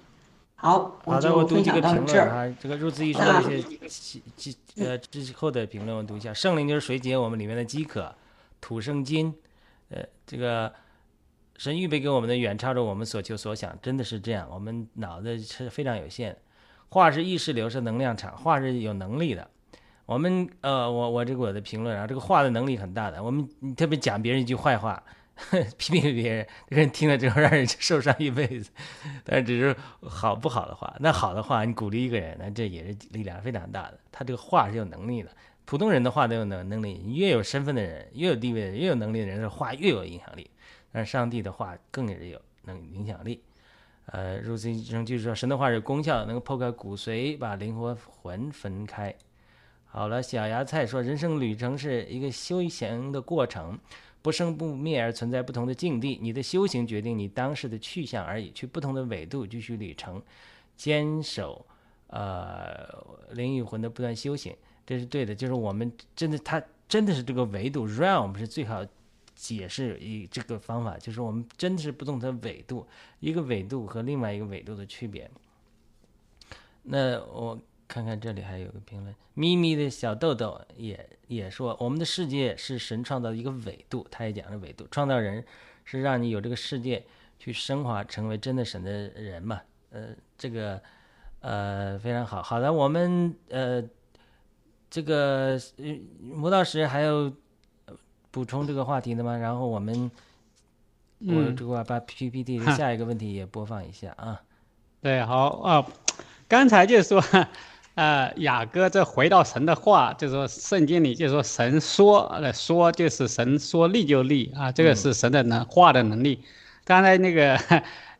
好，好的，我读几个评论啊。这个入资一说一些基基呃之后的评论，我读一下。圣灵就是水解我们里面的饥渴，土生金，呃，这个神预备给我们的远超着我们所求所想，真的是这样。我们脑子是非常有限，话是意识流，是能量场，话是有能力的。我们呃，我我这个我的评论啊，这个话的能力很大的。我们特别讲别人一句坏话，批评别人，这个人听了之后让人受伤一辈子。但只是好不好的话，那好的话，你鼓励一个人，那这也是力量非常大的。他这个话是有能力的，普通人的话都有能能力。越有身份的人，越有地位的人，越有能力的人的话越有影响力。但上帝的话更是有能影响力。呃，如此一生就是说，神的话是功效，能够破开骨髓，把灵和魂分开。好了，小芽菜说，人生旅程是一个修行的过程，不生不灭而存在不同的境地。你的修行决定你当时的去向而已，去不同的纬度继续旅程，坚守呃灵与魂的不断修行，这是对的。就是我们真的，它真的是这个维度 realm 是最好解释一这个方法，就是我们真的是不同的纬度，一个纬度和另外一个纬度的区别。那我。看看这里还有个评论，咪咪的小豆豆也也说，我们的世界是神创造的一个纬度，他也讲了纬度，创造人是让你有这个世界去升华，成为真的神的人嘛？呃，这个呃非常好，好的，我们呃这个魔道石还有补充这个话题的吗？然后我们我这个把 PPT 的下一个问题也播放一下啊。对，好啊，刚才就说。呃，雅各这回到神的话，就是说圣经里就是说神说，呃说就是神说立就立啊，这个是神的能话的能力。刚才那个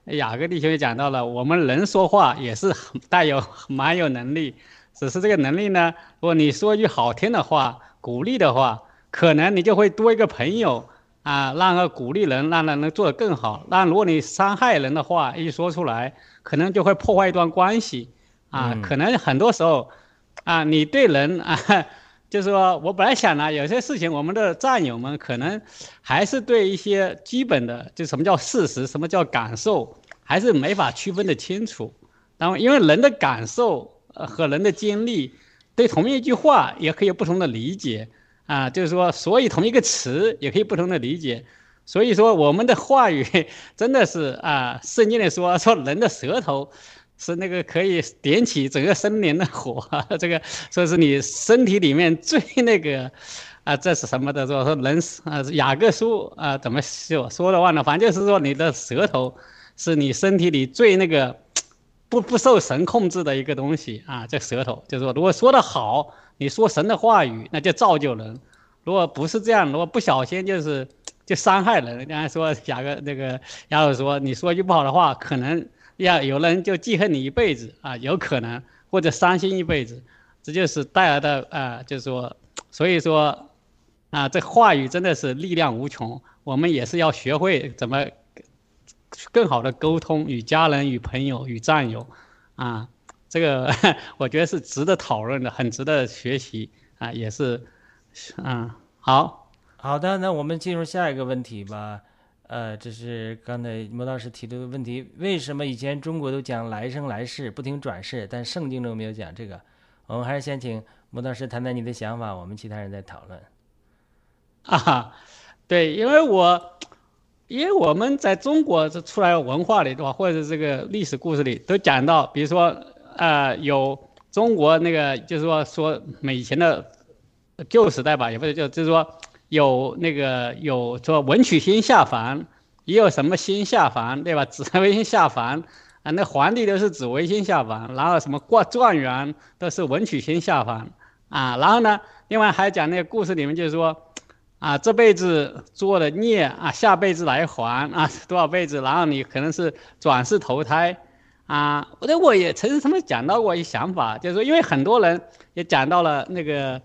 雅各弟兄也讲到了，我们人说话也是带有蛮有能力，只是这个能力呢，如果你说一句好听的话，鼓励的话，可能你就会多一个朋友啊，让个鼓励人，让人能做得更好。那如果你伤害人的话一说出来，可能就会破坏一段关系。啊，可能很多时候，啊，你对人啊，就是说我本来想呢，有些事情我们的战友们可能还是对一些基本的，就什么叫事实，什么叫感受，还是没法区分的清楚。然后，因为人的感受和人的经历，对同一句话也可以有不同的理解啊，就是说，所以同一个词也可以不同的理解。所以说，我们的话语 真的是啊，圣经里说说人的舌头。是那个可以点起整个森林的火，这个说是你身体里面最 那个，啊，这是什么的？说说人啊，雅各书啊，怎么说说的忘了？反正就是说你的舌头是你身体里最那个不不受神控制的一个东西啊。这舌头就是说，如果说的好，你说神的话语，那就造就人；如果不是这样，如果不小心就是就伤害人。刚才说雅各那个雅各说，你说句不好的话，可能。要有人就记恨你一辈子啊，有可能或者伤心一辈子，这就是带来的啊，就是说，所以说，啊，这话语真的是力量无穷。我们也是要学会怎么更好的沟通，与家人、与朋友、与战友，啊，这个 我觉得是值得讨论的，很值得学习啊，也是，嗯，好，好的，那我们进入下一个问题吧。呃，这是刚才莫老师提出的问题：为什么以前中国都讲来生来世，不停转世，但圣经中没有讲这个？我们还是先请莫老师谈谈你的想法，我们其他人再讨论。啊，对，因为我，因为我们在中国这出来文化里，的话？或者这个历史故事里都讲到，比如说，呃，有中国那个，就是说说以前的旧时代吧，也不是就就是说。有那个有说文曲星下凡，也有什么星下凡，对吧？紫微星下凡啊，那皇帝都是紫微星下凡，然后什么挂状元都是文曲星下凡啊。然后呢，另外还讲那个故事里面就是说，啊，这辈子做的孽啊，下辈子来还啊，多少辈子，然后你可能是转世投胎啊。我我也曾经他们讲到过一想法，就是说，因为很多人也讲到了那个。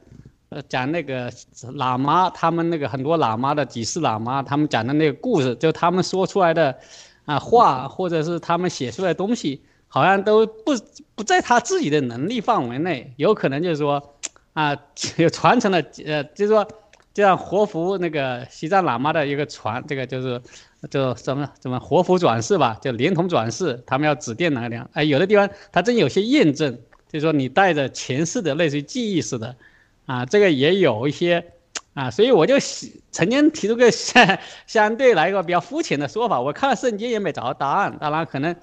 讲那个喇嘛，他们那个很多喇嘛的几世喇嘛，他们讲的那个故事，就他们说出来的啊话，或者是他们写出来的东西，好像都不不在他自己的能力范围内，有可能就是说啊，有 传承了，呃，就是说，就像活佛那个西藏喇嘛的一个传，这个就是就什么什么活佛转世吧，就连同转世，他们要指定哪个哎，有的地方他真有些验证，就是说你带着前世的类似于记忆似的。啊，这个也有一些，啊，所以我就曾经提出个相相对来一个比较肤浅的说法，我看了圣经也没找到答案。当然，可能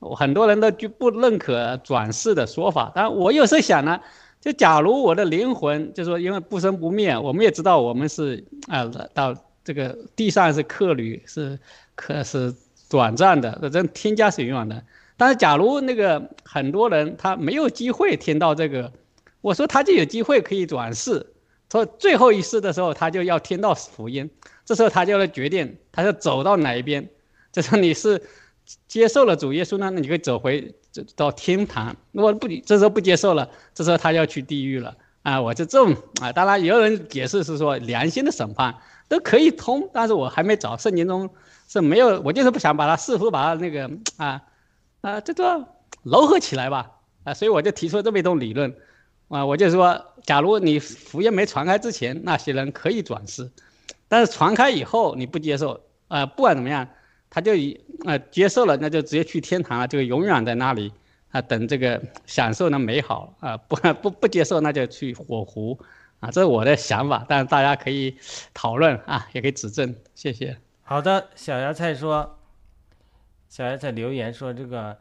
很多人都就不认可转世的说法。但我有时候想呢，就假如我的灵魂，就说因为不生不灭，我们也知道我们是啊，到这个地上是客旅，是可是短暂的，这天家是永远的。但是假如那个很多人他没有机会听到这个。我说他就有机会可以转世，说最后一世的时候他就要听到福音，这时候他就要决定他要走到哪一边。就说你是接受了主耶稣呢，那你可以走回这到天堂；如果不这时候不接受了，这时候他要去地狱了。啊，我就这种啊，当然也有人解释是说良心的审判都可以通，但是我还没找圣经中是没有，我就是不想把它似乎把它那个啊啊这个糅合起来吧啊，所以我就提出这么一种理论。啊，我就说，假如你福音没传开之前，那些人可以转世，但是传开以后你不接受，啊，不管怎么样，他就以啊接受了，那就直接去天堂了，就永远在那里啊等这个享受那美好啊，不 不不接受那就去火湖，啊，这是我的想法，但是大家可以讨论啊，也可以指正，谢谢。好的，小芽菜说，小芽菜留言说这个。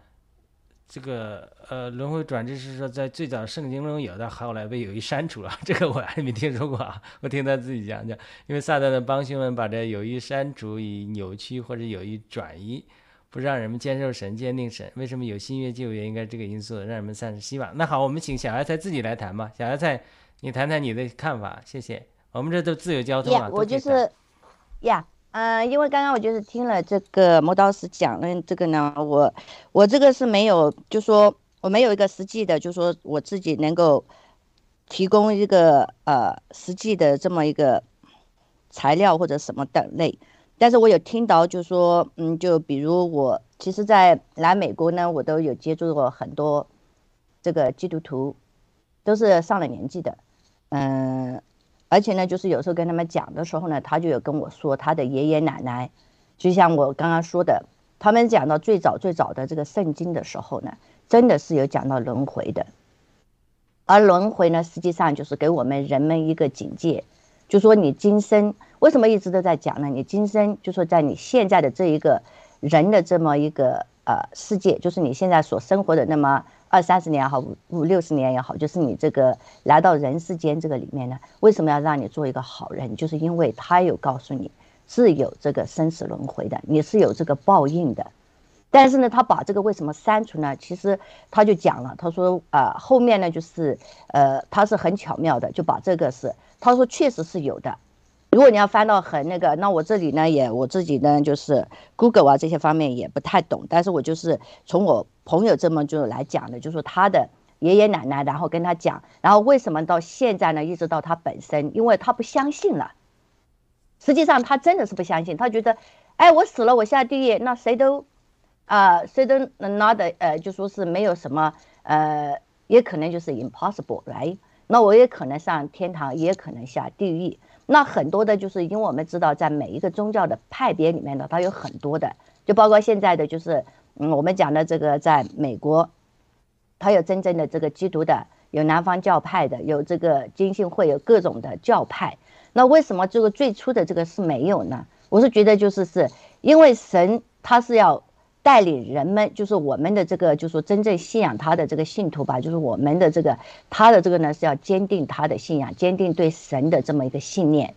这个呃，轮回转世是说在最早圣经中有的，后来被有意删除了。这个我还没听说过啊，我听他自己讲讲。因为撒旦的帮凶们把这有意删除、以扭曲或者有意转移，不让人们接受神、坚定神。为什么有新约旧约？应该这个因素让人们丧失希望。那好，我们请小芽菜自己来谈吧。小芽菜，你谈谈你的看法，谢谢。我们这都自由交通啊，我就是呀。嗯，因为刚刚我就是听了这个磨刀石讲了这个呢，我我这个是没有，就说我没有一个实际的，就说我自己能够提供一个呃实际的这么一个材料或者什么等类，但是我有听到，就说嗯，就比如我其实，在来美国呢，我都有接触过很多这个基督徒，都是上了年纪的，嗯。而且呢，就是有时候跟他们讲的时候呢，他就有跟我说他的爷爷奶奶，就像我刚刚说的，他们讲到最早最早的这个圣经的时候呢，真的是有讲到轮回的。而轮回呢，实际上就是给我们人们一个警戒，就说你今生为什么一直都在讲呢？你今生就说在你现在的这一个人的这么一个呃世界，就是你现在所生活的那么。二三十年也好，五五六十年也好，就是你这个来到人世间这个里面呢，为什么要让你做一个好人？就是因为他有告诉你是有这个生死轮回的，你是有这个报应的。但是呢，他把这个为什么删除呢？其实他就讲了，他说啊，后面呢就是呃，他是很巧妙的，就把这个是他说确实是有的。如果你要翻到很那个，那我这里呢也我自己呢就是 Google 啊这些方面也不太懂，但是我就是从我朋友这么就来讲的，就说他的爷爷奶奶，然后跟他讲，然后为什么到现在呢，一直到他本身，因为他不相信了。实际上他真的是不相信，他觉得，哎，我死了我下地狱，那谁都，啊，谁都能拿的，呃，就说是没有什么。呃，也可能就是 impossible，right？那我也可能上天堂，也可能下地狱。那很多的就是因为我们知道，在每一个宗教的派别里面呢，它有很多的，就包括现在的就是，嗯，我们讲的这个在美国，它有真正的这个基督的，有南方教派的，有这个金信会，有各种的教派。那为什么这个最初的这个是没有呢？我是觉得就是是因为神他是要。带领人们，就是我们的这个，就是说真正信仰他的这个信徒吧，就是我们的这个，他的这个呢是要坚定他的信仰，坚定对神的这么一个信念。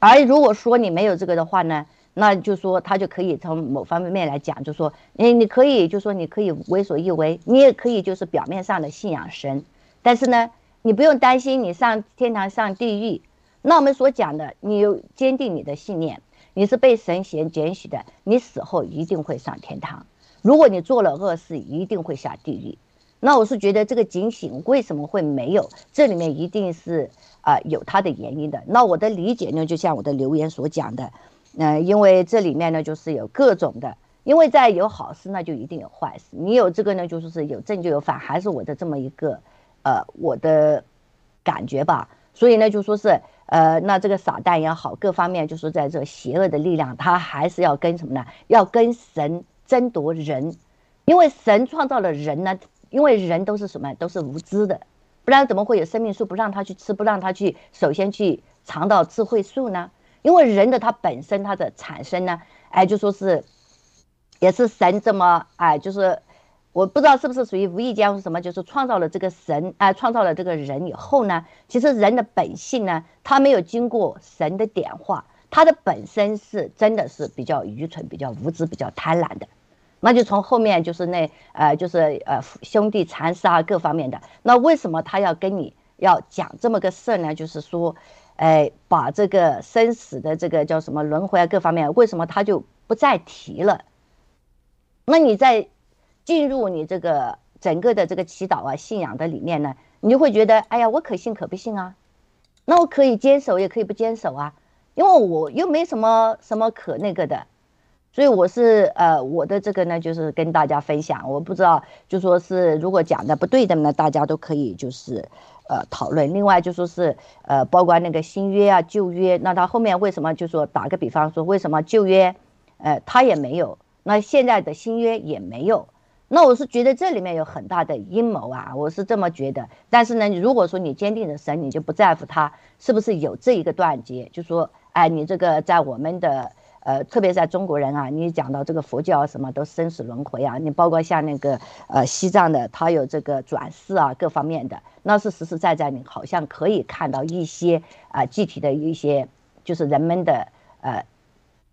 而如果说你没有这个的话呢，那就说他就可以从某方面来讲，就说你你可以就说你可以为所欲为，你也可以就是表面上的信仰神，但是呢，你不用担心你上天堂上地狱。那我们所讲的，你有坚定你的信念。你是被神贤拣选的，你死后一定会上天堂。如果你做了恶事，一定会下地狱。那我是觉得这个警醒为什么会没有？这里面一定是啊有它的原因的。那我的理解呢，就像我的留言所讲的，嗯，因为这里面呢就是有各种的，因为在有好事，那就一定有坏事。你有这个呢，就是是有正就有反，还是我的这么一个呃我的感觉吧。所以呢，就说是。呃，那这个撒旦也好，各方面就是在这邪恶的力量，他还是要跟什么呢？要跟神争夺人，因为神创造了人呢，因为人都是什么？都是无知的，不然怎么会有生命树不让他去吃，不让他去首先去尝到智慧树呢？因为人的他本身他的产生呢，哎，就说是，也是神这么哎，就是。我不知道是不是属于无意间什么，就是创造了这个神啊，创造了这个人以后呢，其实人的本性呢，他没有经过神的点化，他的本身是真的是比较愚蠢、比较无知、比较贪婪的，那就从后面就是那呃，就是呃兄弟残杀各方面的，那为什么他要跟你要讲这么个事呢？就是说，哎，把这个生死的这个叫什么轮回啊各方面，为什么他就不再提了？那你在。进入你这个整个的这个祈祷啊、信仰的里面呢，你就会觉得，哎呀，我可信可不信啊？那我可以坚守，也可以不坚守啊，因为我又没什么什么可那个的，所以我是呃，我的这个呢，就是跟大家分享。我不知道，就说是如果讲的不对的呢，大家都可以就是呃讨论。另外就说是呃，包括那个新约啊、旧约，那他后面为什么就说打个比方说，为什么旧约呃他也没有，那现在的新约也没有？那我是觉得这里面有很大的阴谋啊，我是这么觉得。但是呢，如果说你坚定的神，你就不在乎他是不是有这一个断节，就说，哎，你这个在我们的呃，特别在中国人啊，你讲到这个佛教什么都生死轮回啊，你包括像那个呃西藏的，他有这个转世啊，各方面的，那是实实在在你好像可以看到一些啊具体的一些，就是人们的呃。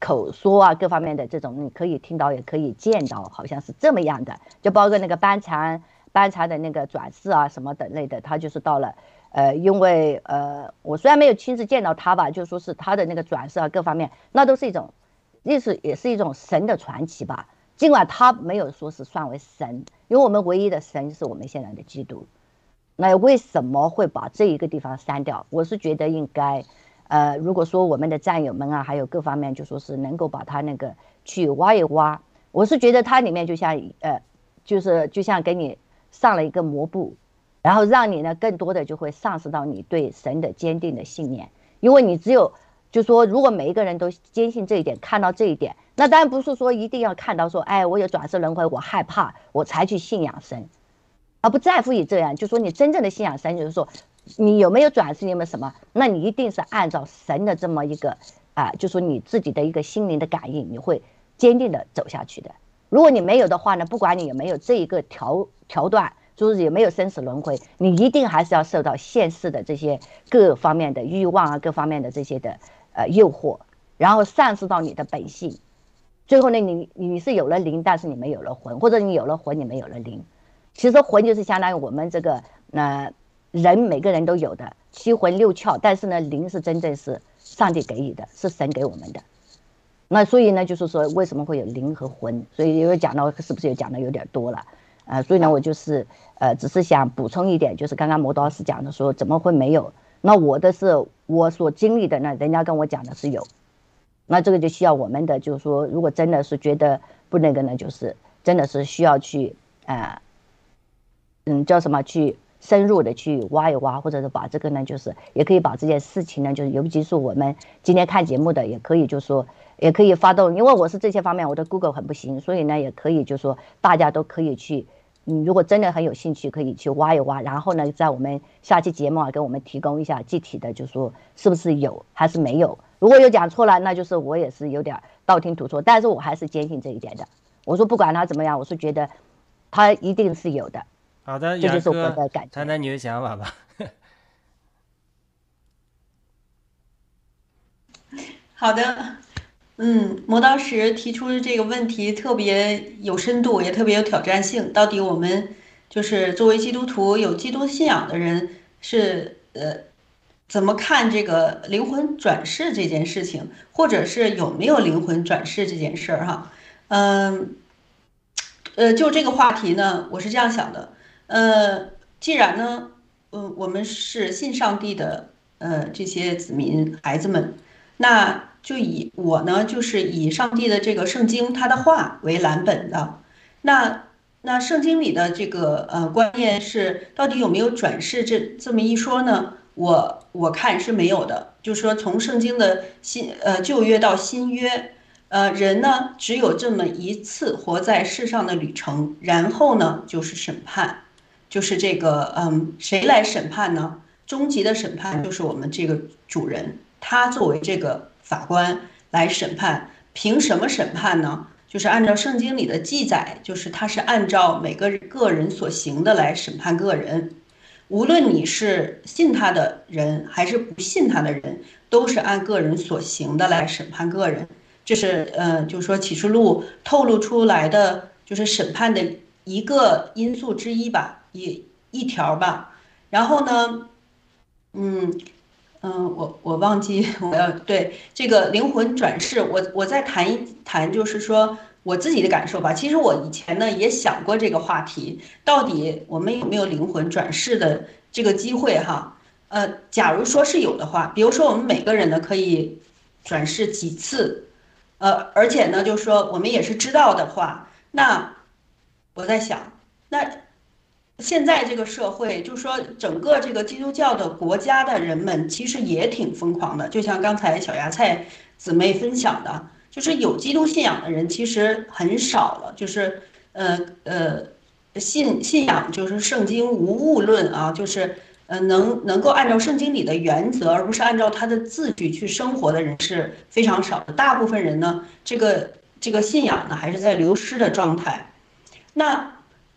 口说啊，各方面的这种你可以听到，也可以见到，好像是这么样的。就包括那个班禅，班禅的那个转世啊，什么等类的，他就是到了，呃，因为呃，我虽然没有亲自见到他吧，就说是他的那个转世啊，各方面，那都是一种，意思也是一种神的传奇吧。尽管他没有说是算为神，因为我们唯一的神是我们现在的基督。那为什么会把这一个地方删掉？我是觉得应该。呃，如果说我们的战友们啊，还有各方面，就说是能够把它那个去挖一挖，我是觉得它里面就像呃，就是就像给你上了一个膜布，然后让你呢更多的就会丧失到你对神的坚定的信念，因为你只有就说如果每一个人都坚信这一点，看到这一点，那当然不是说一定要看到说，哎，我有转世轮回，我害怕，我才去信仰神，而不在乎于这样，就说你真正的信仰神，就是说。你有没有转世？有没有什么？那你一定是按照神的这么一个啊，就说你自己的一个心灵的感应，你会坚定的走下去的。如果你没有的话呢，不管你有没有这一个条条段，就是有没有生死轮回，你一定还是要受到现世的这些各方面的欲望啊，各方面的这些的呃诱惑，然后丧失到你的本性。最后呢，你你是有了灵，但是你没有了魂，或者你有了魂，你没有了灵。其实魂就是相当于我们这个呃。人每个人都有的七魂六窍，但是呢，灵是真正是上帝给予的，是神给我们的。那所以呢，就是说为什么会有灵和魂？所以因为讲到是不是也讲的有点多了？啊，所以呢，我就是呃，只是想补充一点，就是刚刚磨刀师讲的说怎么会没有？那我的是我所经历的呢，人家跟我讲的是有。那这个就需要我们的，就是说，如果真的是觉得不那个呢，就是真的是需要去啊。嗯，叫什么去深入的去挖一挖，或者是把这个呢，就是也可以把这件事情呢，就是尤其是我们今天看节目的，也可以就是说也可以发动，因为我是这些方面我的 Google 很不行，所以呢，也可以就是说大家都可以去。你如果真的很有兴趣，可以去挖一挖，然后呢，在我们下期节目啊，给我们提供一下具体的，就说是不是有还是没有。如果有讲错了，那就是我也是有点道听途说，但是我还是坚信这一点的。我说不管他怎么样，我是觉得他一定是有的。好的，这就是我的感觉。谈谈你的想法吧。好的。嗯，磨刀石提出的这个问题特别有深度，也特别有挑战性。到底我们就是作为基督徒有基督信仰的人，是呃怎么看这个灵魂转世这件事情，或者是有没有灵魂转世这件事儿？哈，嗯，呃，就这个话题呢，我是这样想的。呃，既然呢，嗯，我们是信上帝的呃这些子民孩子们，那。就以我呢，就是以上帝的这个圣经他的话为蓝本的，那那圣经里的这个呃观念是到底有没有转世这这么一说呢？我我看是没有的。就是说从圣经的新呃旧约到新约，呃人呢只有这么一次活在世上的旅程，然后呢就是审判，就是这个嗯谁来审判呢？终极的审判就是我们这个主人，他作为这个。法官来审判，凭什么审判呢？就是按照圣经里的记载，就是他是按照每个个人所行的来审判个人。无论你是信他的人还是不信他的人，都是按个人所行的来审判个人。这是呃，就是说启示录透露出来的，就是审判的一个因素之一吧，一一条吧。然后呢，嗯。嗯，我我忘记我要对这个灵魂转世，我我再谈一谈，就是说我自己的感受吧。其实我以前呢也想过这个话题，到底我们有没有灵魂转世的这个机会哈？呃，假如说是有的话，比如说我们每个人呢可以转世几次，呃，而且呢就是说我们也是知道的话，那我在想那。现在这个社会，就说，整个这个基督教的国家的人们其实也挺疯狂的。就像刚才小芽菜姊妹分享的，就是有基督信仰的人其实很少了。就是，呃呃，信信仰就是圣经无误论啊，就是呃能能够按照圣经里的原则，而不是按照他的字句去生活的人是非常少的。大部分人呢，这个这个信仰呢还是在流失的状态。那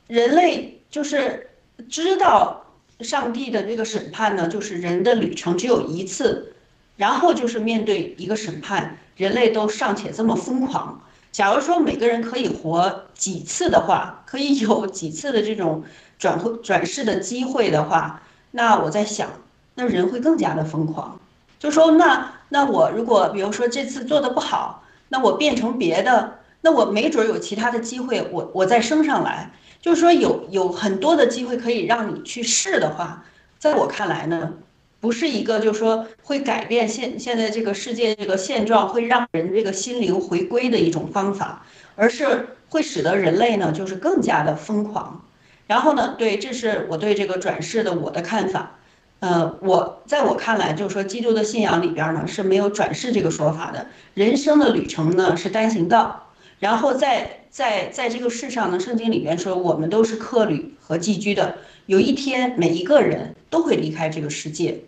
人类。就是知道上帝的这个审判呢，就是人的旅程只有一次，然后就是面对一个审判，人类都尚且这么疯狂。假如说每个人可以活几次的话，可以有几次的这种转会转世的机会的话，那我在想，那人会更加的疯狂。就说那那我如果比如说这次做的不好，那我变成别的，那我没准有其他的机会，我我再升上来。就是说有有很多的机会可以让你去试的话，在我看来呢，不是一个就是说会改变现现在这个世界这个现状，会让人这个心灵回归的一种方法，而是会使得人类呢就是更加的疯狂。然后呢，对，这是我对这个转世的我的看法。呃，我在我看来，就是说基督的信仰里边呢是没有转世这个说法的，人生的旅程呢是单行道。然后在在在这个世上呢，圣经里面说，我们都是客旅和寄居的。有一天，每一个人都会离开这个世界，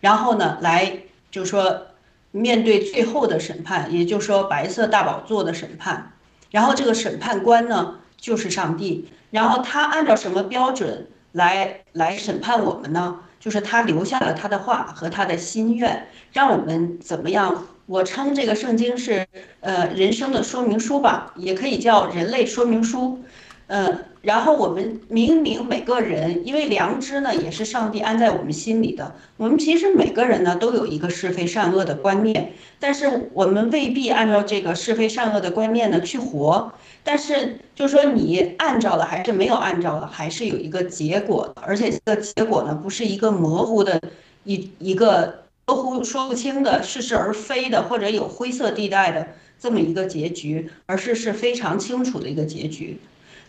然后呢，来就是说面对最后的审判，也就是说白色大宝座的审判。然后这个审判官呢，就是上帝。然后他按照什么标准来来审判我们呢？就是他留下了他的话和他的心愿，让我们怎么样？我称这个圣经是，呃，人生的说明书吧，也可以叫人类说明书，呃，然后我们明明每个人，因为良知呢也是上帝安在我们心里的，我们其实每个人呢都有一个是非善恶的观念，但是我们未必按照这个是非善恶的观念呢去活，但是就是说你按照了还是没有按照了，还是有一个结果，而且这个结果呢不是一个模糊的一一个。模糊说不清的、似是而非的，或者有灰色地带的这么一个结局，而是是非常清楚的一个结局。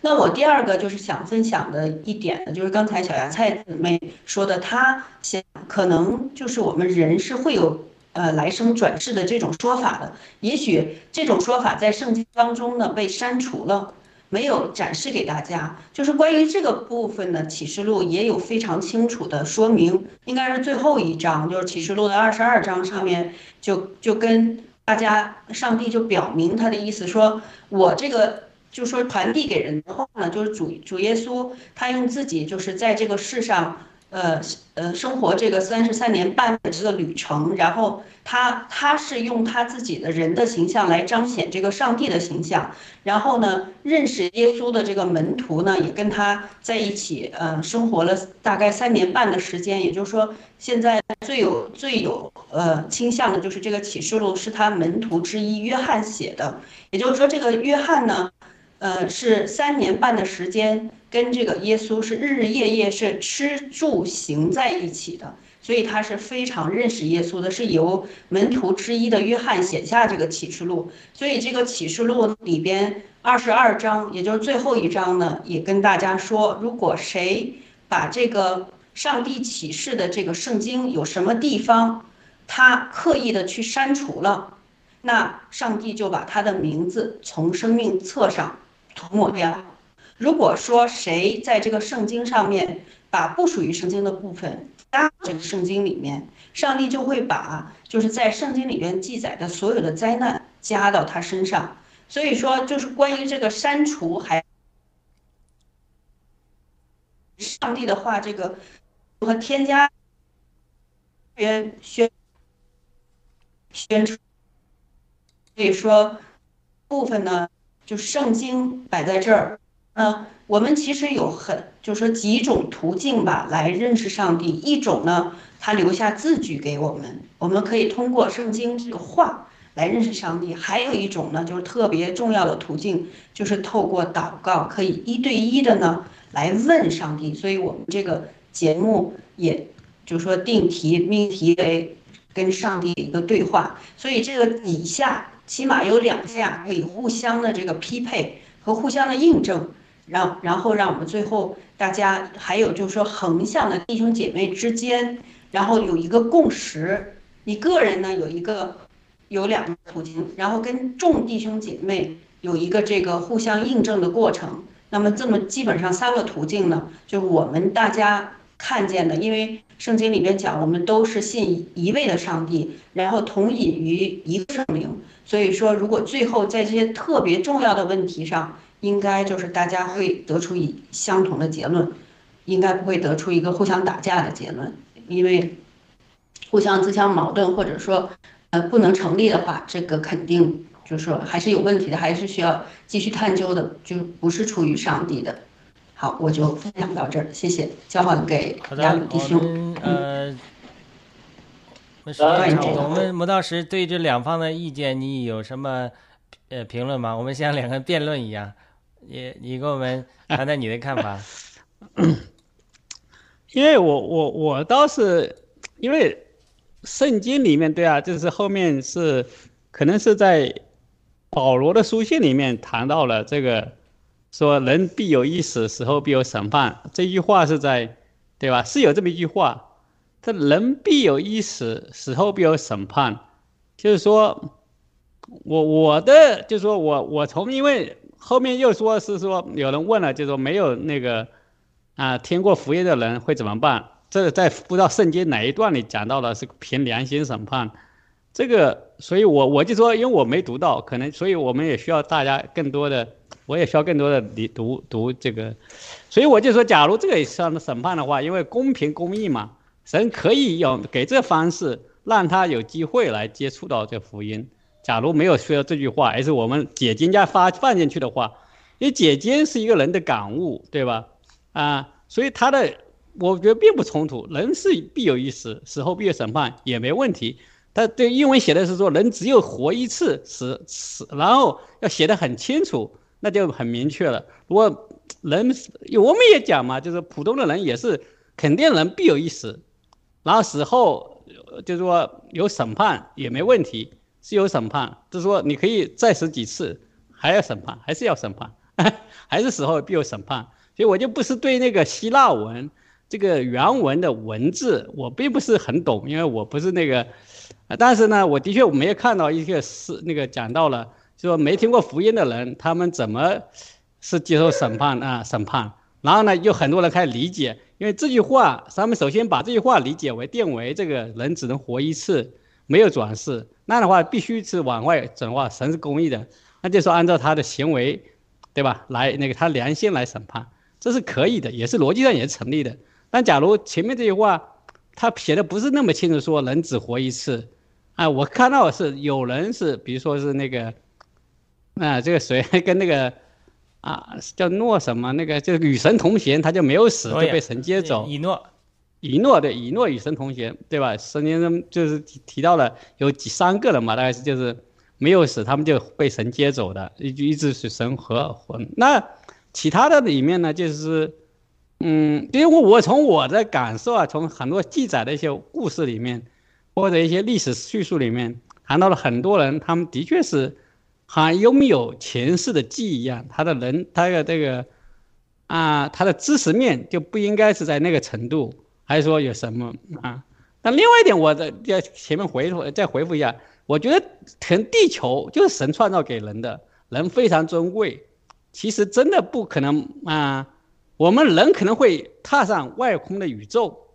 那我第二个就是想分享的一点呢，就是刚才小芽菜姊妹说的，她想可能就是我们人是会有呃来生转世的这种说法的，也许这种说法在圣经当中呢被删除了。没有展示给大家，就是关于这个部分的，《启示录》也有非常清楚的说明，应该是最后一章，就是《启示录》的二十二章上面就就跟大家，上帝就表明他的意思，说我这个就说传递给人的话呢，就是主主耶稣他用自己就是在这个世上。呃呃，生活这个三十三年半的这个旅程，然后他他是用他自己的人的形象来彰显这个上帝的形象，然后呢，认识耶稣的这个门徒呢，也跟他在一起，呃，生活了大概三年半的时间。也就是说，现在最有最有呃倾向的就是这个启示录是他门徒之一约翰写的。也就是说，这个约翰呢，呃，是三年半的时间。跟这个耶稣是日日夜夜是吃住行在一起的，所以他是非常认识耶稣的，是由门徒之一的约翰写下这个启示录。所以这个启示录里边二十二章，也就是最后一章呢，也跟大家说，如果谁把这个上帝启示的这个圣经有什么地方，他刻意的去删除了，那上帝就把他的名字从生命册上涂抹掉。如果说谁在这个圣经上面把不属于圣经的部分加这个圣经里面，上帝就会把就是在圣经里面记载的所有的灾难加到他身上。所以说，就是关于这个删除还上帝的话，这个和添加宣宣宣传，所以说部分呢，就圣经摆在这儿。嗯，我们其实有很，就是说几种途径吧，来认识上帝。一种呢，他留下字句给我们，我们可以通过圣经这个话来认识上帝。还有一种呢，就是特别重要的途径，就是透过祷告，可以一对一的呢来问上帝。所以我们这个节目也就是说定题命题为跟上帝一个对话。所以这个以下起码有两下可以互相的这个匹配和互相的印证。让然后让我们最后大家还有就是说横向的弟兄姐妹之间，然后有一个共识。你个人呢有一个有两个途径，然后跟众弟兄姐妹有一个这个互相印证的过程。那么这么基本上三个途径呢，就是我们大家看见的，因为圣经里面讲我们都是信一位的上帝，然后同饮于一个圣灵。所以说，如果最后在这些特别重要的问题上，应该就是大家会得出一相同的结论，应该不会得出一个互相打架的结论，因为互相自相矛盾或者说呃不能成立的话，这个肯定就是说还是有问题的，还是需要继续探究的，就不是出于上帝的。好，我就分享到这儿，谢谢，交还给亚鲁弟兄。呃，我们魔道石对这两方的意见，你有什么呃评论吗？我们像两个辩论一样。你你给我们谈谈你的看法，因为我我我倒是因为圣经里面对啊，就是后面是可能是在保罗的书信里面谈到了这个，说人必有一死，死后必有审判。这句话是在对吧？是有这么一句话，这人必有一死，死后必有审判。就是说，我我的就是说我我从因为。后面又说是说有人问了，就是说没有那个啊听过福音的人会怎么办？这个在不知道圣经哪一段里讲到的是凭良心审判，这个，所以我我就说，因为我没读到，可能，所以我们也需要大家更多的，我也需要更多的你读读这个，所以我就说，假如这个上的审判的话，因为公平公义嘛，神可以用给这方式让他有机会来接触到这福音。假如没有说这句话，而是我们解经家发放进去的话，因为解经是一个人的感悟，对吧？啊，所以他的我觉得并不冲突，人是必有一死，死后必有审判也没问题。他对英文写的是说人只有活一次，死死，然后要写的很清楚，那就很明确了。如果人我们也讲嘛，就是普通的人也是肯定人必有一死，然后死后就是说有审判也没问题。是有审判，就是说你可以再死几次，还要审判，还是要审判。还是死后必有审判。所以我就不是对那个希腊文这个原文的文字，我并不是很懂，因为我不是那个。但是呢，我的确我没有看到一个是那个讲到了，就说没听过福音的人，他们怎么是接受审判啊？审判。然后呢，有很多人开始理解，因为这句话，他们首先把这句话理解为定为这个人只能活一次，没有转世。那样的话，必须是往外转化，神是公义的，那就是按照他的行为，对吧？来那个他良心来审判，这是可以的，也是逻辑上也是成立的。但假如前面这句话他写的不是那么清楚，说人只活一次，啊，我看到是有人是，比如说是那个，啊，这个谁 跟那个。啊，叫诺什么？那个就是与神同行，他就没有死，就被神接走。以诺，以诺对，以诺与神同行，对吧？神经中就是提到了有几三个人嘛，大概是就是没有死，他们就被神接走的，一一直是神和魂。那其他的里面呢，就是，嗯，因为我我从我的感受啊，从很多记载的一些故事里面，或者一些历史叙述里面，谈到了很多人，他们的确是。还拥有前世的记忆一样，他的人，他的这个，啊，他的知识面就不应该是在那个程度，还是说有什么啊？那另外一点，我在在前面回复再回复一下，我觉得可能地球就是神创造给人的，人非常尊贵，其实真的不可能啊。我们人可能会踏上外空的宇宙，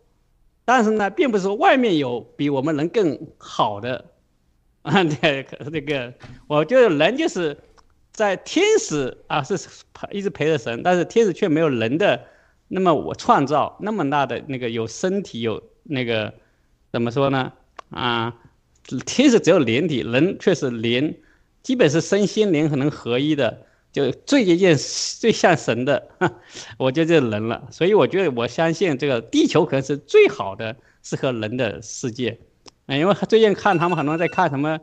但是呢，并不是说外面有比我们人更好的。啊，对，那个，我觉得人就是在天使啊，是一直陪着神，但是天使却没有人的那么我创造那么大的那个有身体有那个怎么说呢？啊，天使只有灵体，人却是灵，基本是身心灵可能合一的，就最接近最像神的，我觉得就是人了。所以我觉得我相信这个地球可能是最好的适合人的世界。哎，因为最近看他们很多人在看什么《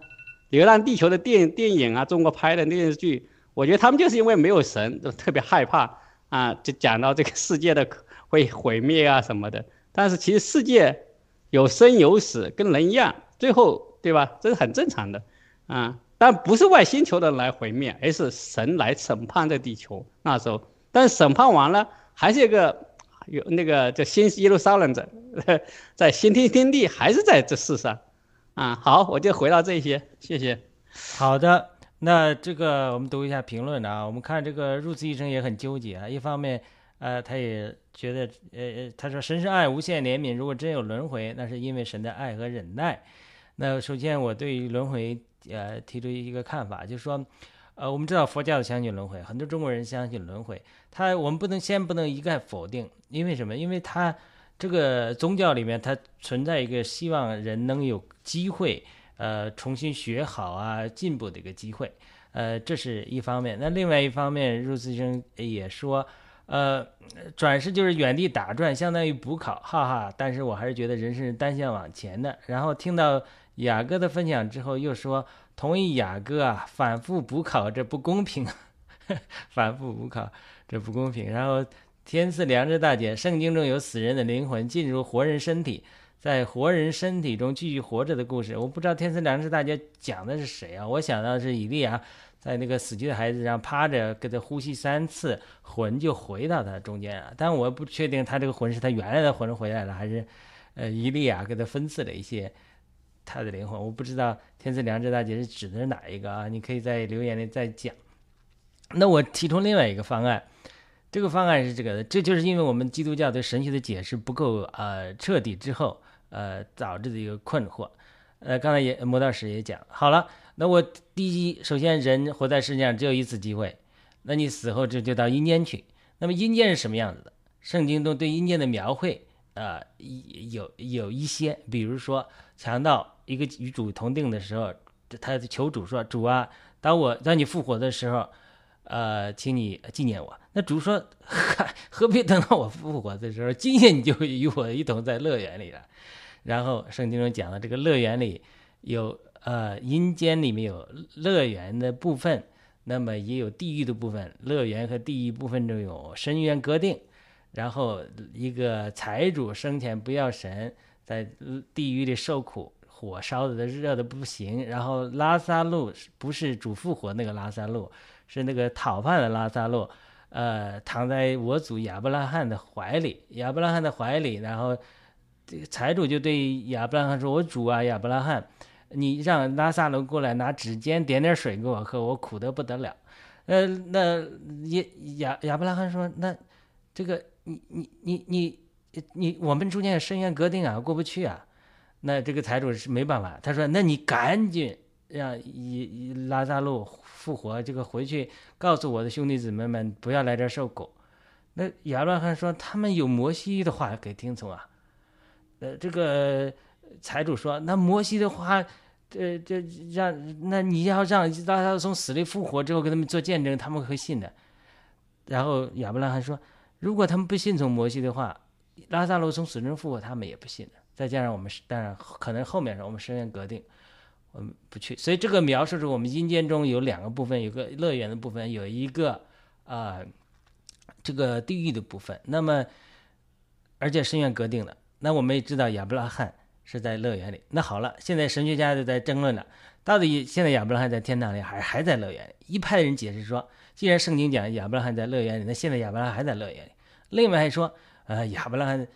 流浪地球》的电电影啊，中国拍的电视剧，我觉得他们就是因为没有神，都特别害怕啊，就讲到这个世界的会毁灭啊什么的。但是其实世界有生有死，跟人一样，最后对吧？这是很正常的啊。但不是外星球的来毁灭，而是神来审判这地球。那时候，但是审判完了，还是一个。有那个叫新耶路撒冷在，在新天天地还是在这世上，啊，好，我就回到这些，谢谢。好的，那这个我们读一下评论啊，我们看这个入慈医生也很纠结啊，一方面，呃，他也觉得，呃，他说神是爱，无限怜悯，如果真有轮回，那是因为神的爱和忍耐。那首先我对于轮回，呃，提出一个看法，就是说。呃，我们知道佛教相信轮回，很多中国人相信轮回。他我们不能先不能一概否定，因为什么？因为他这个宗教里面，它存在一个希望人能有机会，呃，重新学好啊，进步的一个机会。呃，这是一方面。那另外一方面，入慈生也说，呃，转世就是原地打转，相当于补考，哈哈。但是我还是觉得人生是单向往前的。然后听到雅哥的分享之后，又说。同意雅哥啊，反复补考这不公平，反复补考这不公平。然后天赐良知大姐，圣经中有死人的灵魂进入活人身体，在活人身体中继续活着的故事。我不知道天赐良知大姐讲的是谁啊？我想到是以利亚在那个死去的孩子上趴着，给他呼吸三次，魂就回到他中间啊。但我不确定他这个魂是他原来的魂回来了，还是呃以利亚给他分赐了一些。他的灵魂，我不知道天赐良知大姐是指的是哪一个啊？你可以在留言里再讲。那我提出另外一个方案，这个方案是这个，这就是因为我们基督教对神学的解释不够呃彻底之后，呃导致的一个困惑。呃，刚才也魔道士也讲好了，那我第一，首先人活在世界上只有一次机会，那你死后这就到阴间去。那么阴间是什么样子的？圣经中对阴间的描绘。呃，有有一些，比如说强盗一个与主同定的时候，他求主说：“主啊，当我当你复活的时候，呃，请你纪念我。”那主说：“嗨何必等到我复活的时候？今夜你就与我一同在乐园里了。”然后圣经中讲了，这个乐园里有呃阴间里面有乐园的部分，那么也有地狱的部分。乐园和地狱部分中有深渊隔定。然后一个财主生前不要神，在地狱里受苦，火烧的热的不行，然后拉萨路不是主复活那个拉萨路，是那个讨饭的拉萨路，呃，躺在我祖亚伯拉罕的怀里，亚伯拉罕的怀里，然后这个财主就对亚伯拉罕说：“我主啊，亚伯拉罕，你让拉萨路过来拿指尖点点水给我喝，我苦得不得了。”呃，那亚亚亚伯拉罕说：“那这个你你你你你我们中间有深渊隔定啊，过不去啊。”那这个财主是没办法，他说：“那你赶紧让伊拉萨路复活，这个回去告诉我的兄弟姊妹们，不要来这受苦。”那亚伯拉罕说：“他们有摩西的话给听从啊。”呃，这个财主说：“那摩西的话，这这让那你要让拉萨从死里复活之后给他们做见证，他们会信的。”然后亚伯拉罕说：“如果他们不信从摩西的话，拉萨路从死中复活，他们也不信的。”再加上我们是，当然可能后面是我们深渊隔定，我们不去。所以这个描述是我们阴间中有两个部分，有个乐园的部分，有一个啊这个地狱的部分。那么而且深渊隔定的。那我们也知道亚伯拉罕是在乐园里。那好了，现在神学家就在争论了，到底现在亚伯拉罕在天堂里，还是还在乐园里？一派人解释说，既然圣经讲亚伯拉罕在乐园里，那现在亚伯拉罕还在乐园里。另外还说，呃，亚伯拉罕。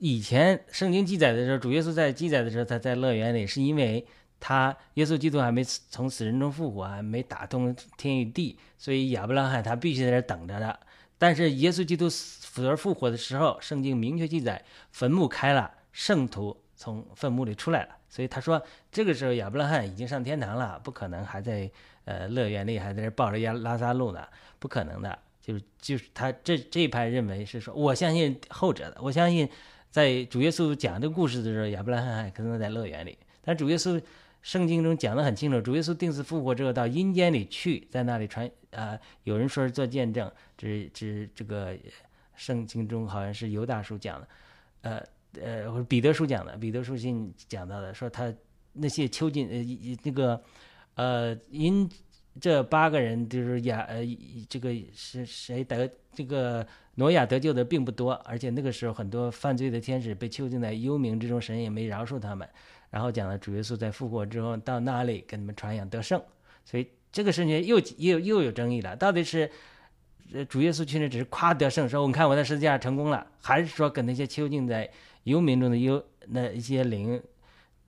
以前圣经记载的时候，主耶稣在记载的时候，他在乐园里，是因为他耶稣基督还没从死人中复活，还没打通天与地，所以亚伯拉罕他必须在这等着的。但是耶稣基督死而复活的时候，圣经明确记载坟墓开了，圣徒从坟墓里出来了，所以他说这个时候亚伯拉罕已经上天堂了，不可能还在呃乐园里还在这抱着亚拉萨路呢，不可能的。就是就是他这这一派认为是说，我相信后者的，我相信。在主耶稣讲这个故事的时候，亚伯拉罕还可能在乐园里。但主耶稣圣经中讲得很清楚，主耶稣定死复活之后到阴间里去，在那里传啊，有人说是做见证，这这这个圣经中好像是犹大书讲的，呃呃或者彼得书讲的，彼得书信讲到的，说他那些囚禁呃那个呃因。这八个人就是亚呃，这个是谁得这个挪亚得救的并不多，而且那个时候很多犯罪的天使被囚禁在幽冥之中，神也没饶恕他们。然后讲了主耶稣在复活之后到那里跟他们传扬得胜，所以这个事情又又又有争议了，到底是主耶稣去那只是夸得胜，说我看我在十字架成功了，还是说跟那些囚禁在幽冥中的幽那一些灵，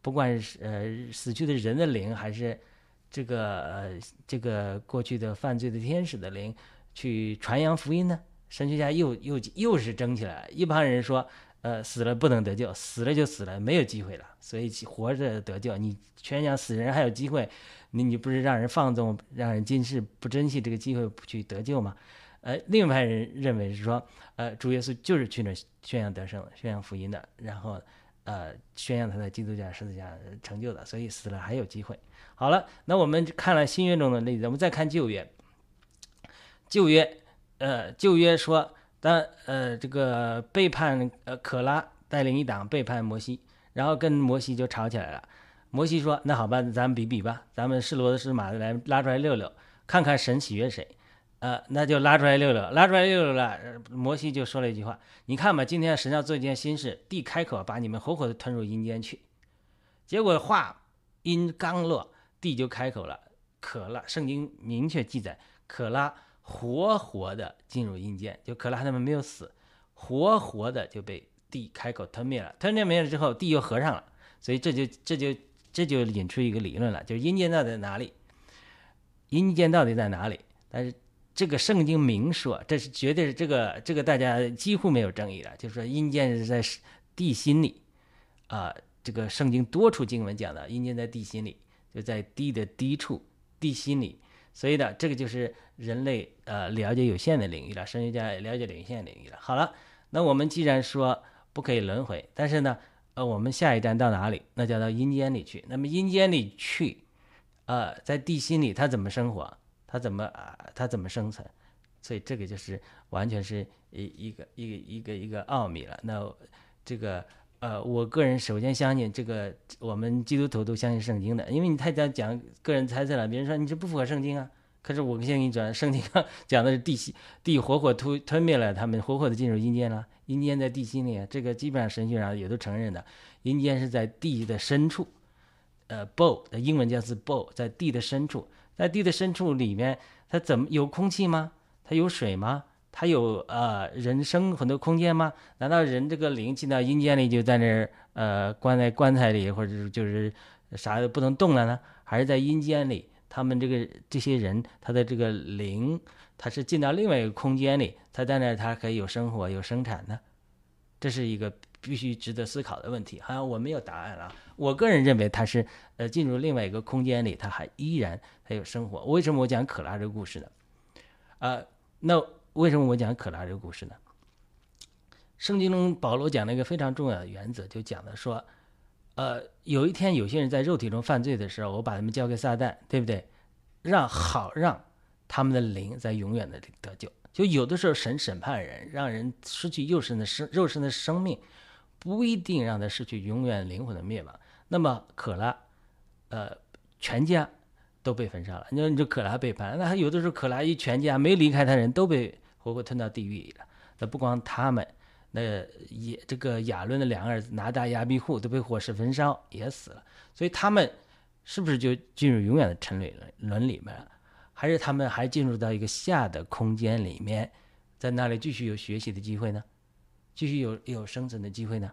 不管是呃死去的人的灵还是。这个呃，这个过去的犯罪的天使的灵去传扬福音呢？神学家又又又是争起来，一帮人说，呃，死了不能得救，死了就死了，没有机会了，所以活着得救。你全讲死人还有机会，你你不是让人放纵，让人今世不珍惜这个机会不去得救吗？呃，另一派人认为是说，呃，主耶稣就是去那宣扬得胜、宣扬福音的，然后呃，宣扬他在基督教十字架成就的，所以死了还有机会。好了，那我们看了新约中的例子，我们再看旧约。旧约，呃，旧约说，当呃这个背叛呃可拉带领一党背叛摩西，然后跟摩西就吵起来了。摩西说：“那好吧，咱们比比吧，咱们是骡子是马的来拉出来溜溜，看看神喜悦谁。”呃，那就拉出来溜溜，拉出来溜溜了。摩西就说了一句话：“你看吧，今天神要做一件新事，地开口把你们活活的吞入阴间去。”结果话音刚落。地就开口了，可拉，圣经明确记载，可拉活活的进入阴间，就可拉他们没有死，活活的就被地开口吞灭了，吞灭了之后，地又合上了，所以这就这就这就引出一个理论了，就是阴间到底在哪里？阴间到底在哪里？但是这个圣经明说，这是绝对是这个这个大家几乎没有争议了，就是说阴间是在地心里，啊，这个圣经多处经文讲的阴间在地心里。就在地的低处，地心里，所以呢，这个就是人类呃了解有限的领域了，神学家了解有限领域了。好了，那我们既然说不可以轮回，但是呢，呃，我们下一站到哪里？那就到阴间里去。那么阴间里去，呃，在地心里他怎么生活？他怎么啊？他怎么生存？所以这个就是完全是一一个一个一个一个奥秘了。那这个。呃，我个人首先相信这个，我们基督徒都相信圣经的，因为你太讲讲个人猜测了。别人说你这不符合圣经啊，可是我先给你转，圣经上讲的是地心地活活吞吞灭了他们，活活的进入阴间了。阴间在地心里，这个基本上神学上也都承认的。阴间是在地的深处，呃 bow，英文叫做 bow，在地的深处，在地的深处里面，它怎么有空气吗？它有水吗？它有呃人生很多空间吗？难道人这个灵进到阴间里就在那儿呃关在棺材里，或者就是啥都不能动了呢？还是在阴间里，他们这个这些人他的这个灵，他是进到另外一个空间里，他在那儿他可以有生活有生产呢？这是一个必须值得思考的问题。好像我没有答案了。我个人认为他是呃进入另外一个空间里，他还依然还有生活。为什么我讲可拉这个故事呢？呃，那为什么我讲可拉这个故事呢？圣经中保罗讲了一个非常重要的原则，就讲的说，呃，有一天有些人在肉体中犯罪的时候，我把他们交给撒旦，对不对？让好让他们的灵在永远的得救。就有的时候神审判人，让人失去肉身的生肉身的生命，不一定让他失去永远灵魂的灭亡。那么可拉，呃，全家都被焚烧了。你说你这可拉背叛，那有的时候可拉一全家没离开他人都被活活吞到地狱里了。那不光他们，那也这个亚伦的两个儿子拿大亚比户都被火势焚烧也死了。所以他们是不是就进入永远的沉沦轮里面了？还是他们还进入到一个下的空间里面，在那里继续有学习的机会呢？继续有有生存的机会呢？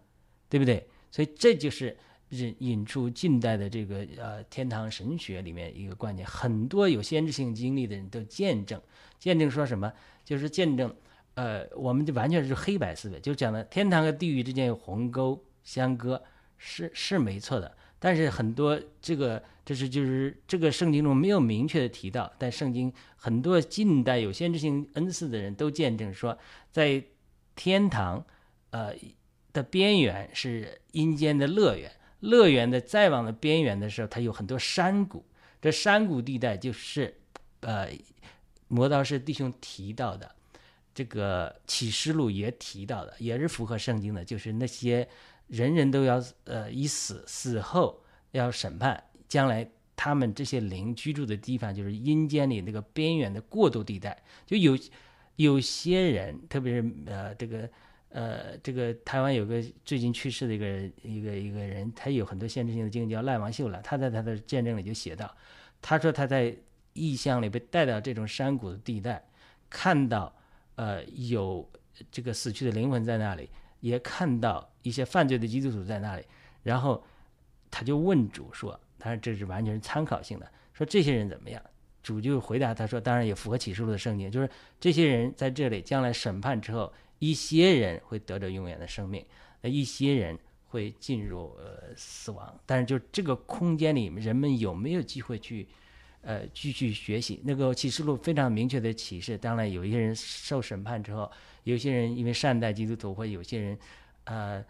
对不对？所以这就是引引出近代的这个呃天堂神学里面一个观点。很多有先知性经历的人都见证，见证说什么？就是见证，呃，我们就完全是黑白思维，就讲的天堂和地狱之间有鸿沟相隔，是是没错的。但是很多这个，这是就是这个圣经中没有明确的提到，但圣经很多近代有先知性恩赐的人都见证说，在天堂，呃的边缘是阴间的乐园，乐园的再往的边缘的时候，它有很多山谷，这山谷地带就是，呃，磨刀石弟兄提到的，这个启示录也提到的，也是符合圣经的，就是那些。人人都要呃一死，死后要审判，将来他们这些灵居住的地方就是阴间里那个边缘的过渡地带。就有有些人，特别是呃这个呃这个台湾有个最近去世的一个人一个一个人，他有很多限制性的经历，叫赖王秀了。他在他的见证里就写到，他说他在异象里被带到这种山谷的地带，看到呃有这个死去的灵魂在那里。也看到一些犯罪的基督徒在那里，然后他就问主说：“他说这是完全是参考性的，说这些人怎么样？”主就回答他说：“当然也符合启示录的圣经，就是这些人在这里将来审判之后，一些人会得着永远的生命，那一些人会进入呃死亡。但是就这个空间里，人们有没有机会去呃继续学习？那个启示录非常明确的启示，当然有一些人受审判之后。”有些人因为善待基督徒，或有些人，呃，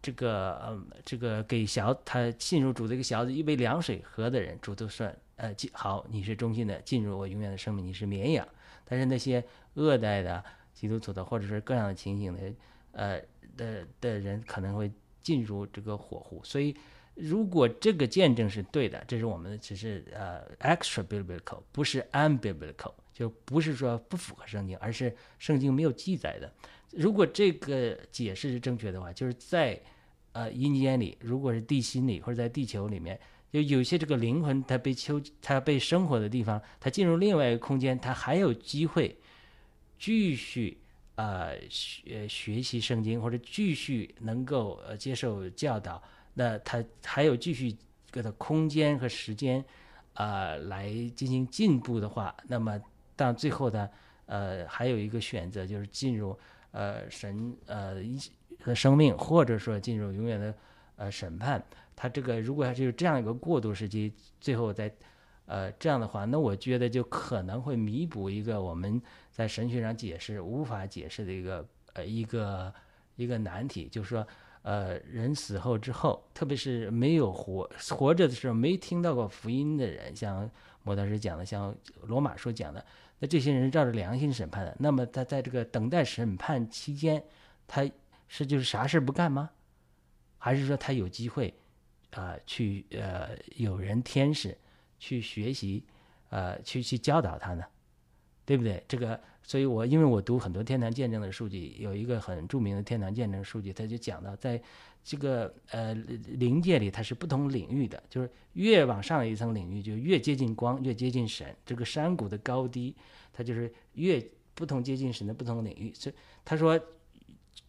这个呃，这个给小他进入主的一个小子一杯凉水喝的人，主都算呃好，你是忠心的，进入我永远的生命，你是绵羊。但是那些恶待的基督徒的，或者是各样的情形的，呃的的人，可能会进入这个火湖。所以，如果这个见证是对的，这是我们只是呃 extra biblical，不是 unbiblical。就不是说不符合圣经，而是圣经没有记载的。如果这个解释是正确的话，就是在呃阴间里，如果是地心里或者在地球里面，就有些这个灵魂它被囚，它被生活的地方，它进入另外一个空间，它还有机会继续呃学学习圣经，或者继续能够呃接受教导。那它还有继续这个空间和时间啊来进行进步的话，那么。到最后呢，呃，还有一个选择就是进入呃神呃一的生命，或者说进入永远的呃审判。他这个如果要是有这样一个过渡时期，最后在呃这样的话，那我觉得就可能会弥补一个我们在神学上解释无法解释的一个呃一个一个难题，就是说呃人死后之后，特别是没有活活着的时候没听到过福音的人，像摩大师讲的，像罗马书讲的。那这些人照着良心审判的，那么他在这个等待审判期间，他是就是啥事不干吗？还是说他有机会啊去呃有人天使去学习呃去去教导他呢？对不对？这个，所以我因为我读很多天堂见证的数据，有一个很著名的天堂见证数据，他就讲到在这个呃灵界里它是不同领域的，就是越往上一层领域就越接近光，越接近神。这个山谷的高低，它就是越不同接近神的不同领域。所以他说，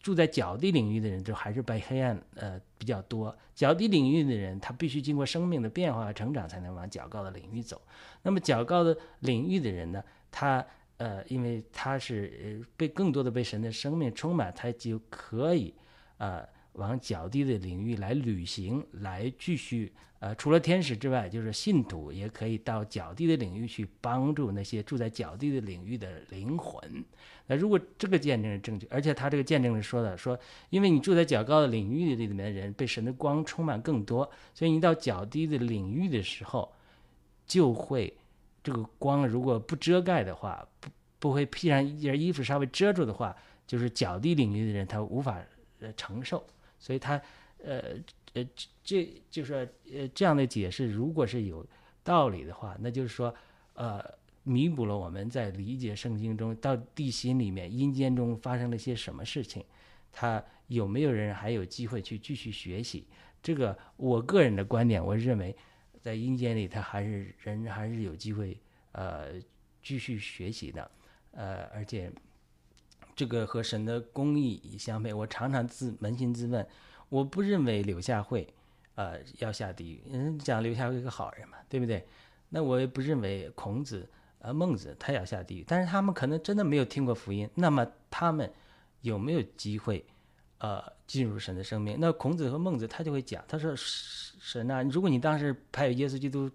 住在角地领域的人就还是被黑暗呃比较多。角地领域的人，他必须经过生命的变化和成长，才能往较高的领域走。那么较高的领域的人呢，他呃因为他是被更多的被神的生命充满，他就可以呃。往较低的领域来旅行，来继续呃，除了天使之外，就是信徒也可以到较低的领域去帮助那些住在较低的领域的灵魂。那如果这个见证是正确，而且他这个见证是说的，说因为你住在较高的领域里面的人被神的光充满更多，所以你到较低的领域的时候，就会这个光如果不遮盖的话，不不会披上一件衣服稍微遮住的话，就是较低领域的人他无法呃承受。所以他，呃，呃，这就是，呃，这样的解释，如果是有道理的话，那就是说，呃，弥补了我们在理解圣经中到地心里面阴间中发生了些什么事情，他有没有人还有机会去继续学习？这个我个人的观点，我认为，在阴间里他还是人还是有机会，呃，继续学习的，呃，而且。这个和神的公义相配，我常常自扪心自问，我不认为柳下惠，呃，要下地狱。人讲柳下惠是个好人嘛，对不对？那我也不认为孔子、呃孟子他要下地狱，但是他们可能真的没有听过福音。那么他们有没有机会，呃，进入神的生命？那孔子和孟子他就会讲，他说神啊，如果你当时派耶稣基督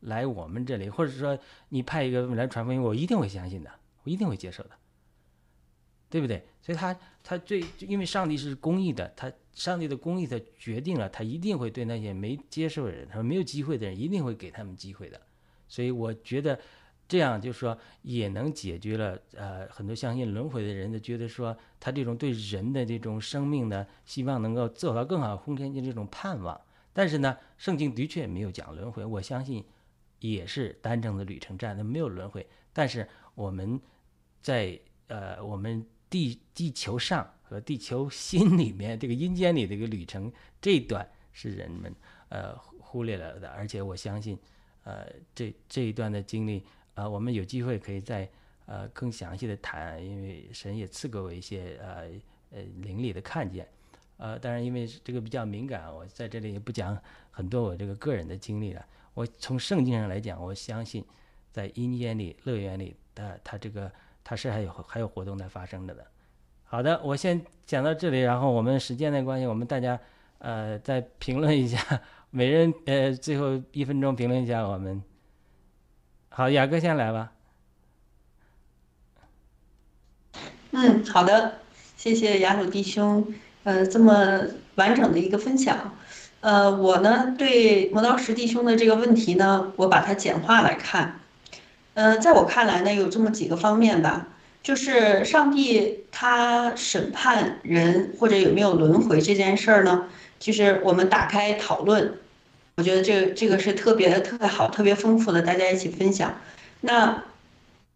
来我们这里，或者说你派一个来传福音，我一定会相信的，我一定会接受的。对不对？所以他他最因为上帝是公义的，他上帝的公义他决定了，他一定会对那些没接受的人，他说没有机会的人，一定会给他们机会的。所以我觉得这样就是说也能解决了呃很多相信轮回的人的觉得说他这种对人的这种生命呢，希望能够走到更好空间的这种盼望。但是呢，圣经的确没有讲轮回，我相信也是单程的旅程站，那没有轮回。但是我们在呃我们。地地球上和地球心里面这个阴间里的一个旅程，这一段是人们呃忽略了的，而且我相信，呃这这一段的经历，呃我们有机会可以再呃更详细的谈，因为神也赐给我一些呃呃灵里的看见，呃当然因为这个比较敏感，我在这里也不讲很多我这个个人的经历了。我从圣经上来讲，我相信在阴间里乐园里，呃他这个。它是还有还有活动在发生着的。好的，我先讲到这里，然后我们时间的关系，我们大家呃再评论一下，每人呃最后一分钟评论一下我们。好，雅哥先来吧。嗯，好的，谢谢雅鲁弟兄，呃，这么完整的一个分享。呃，我呢对磨刀石弟兄的这个问题呢，我把它简化来看。嗯，在我看来呢，有这么几个方面吧，就是上帝他审判人或者有没有轮回这件事儿呢，就是我们打开讨论，我觉得这个这个是特别特别好、特别丰富的，大家一起分享。那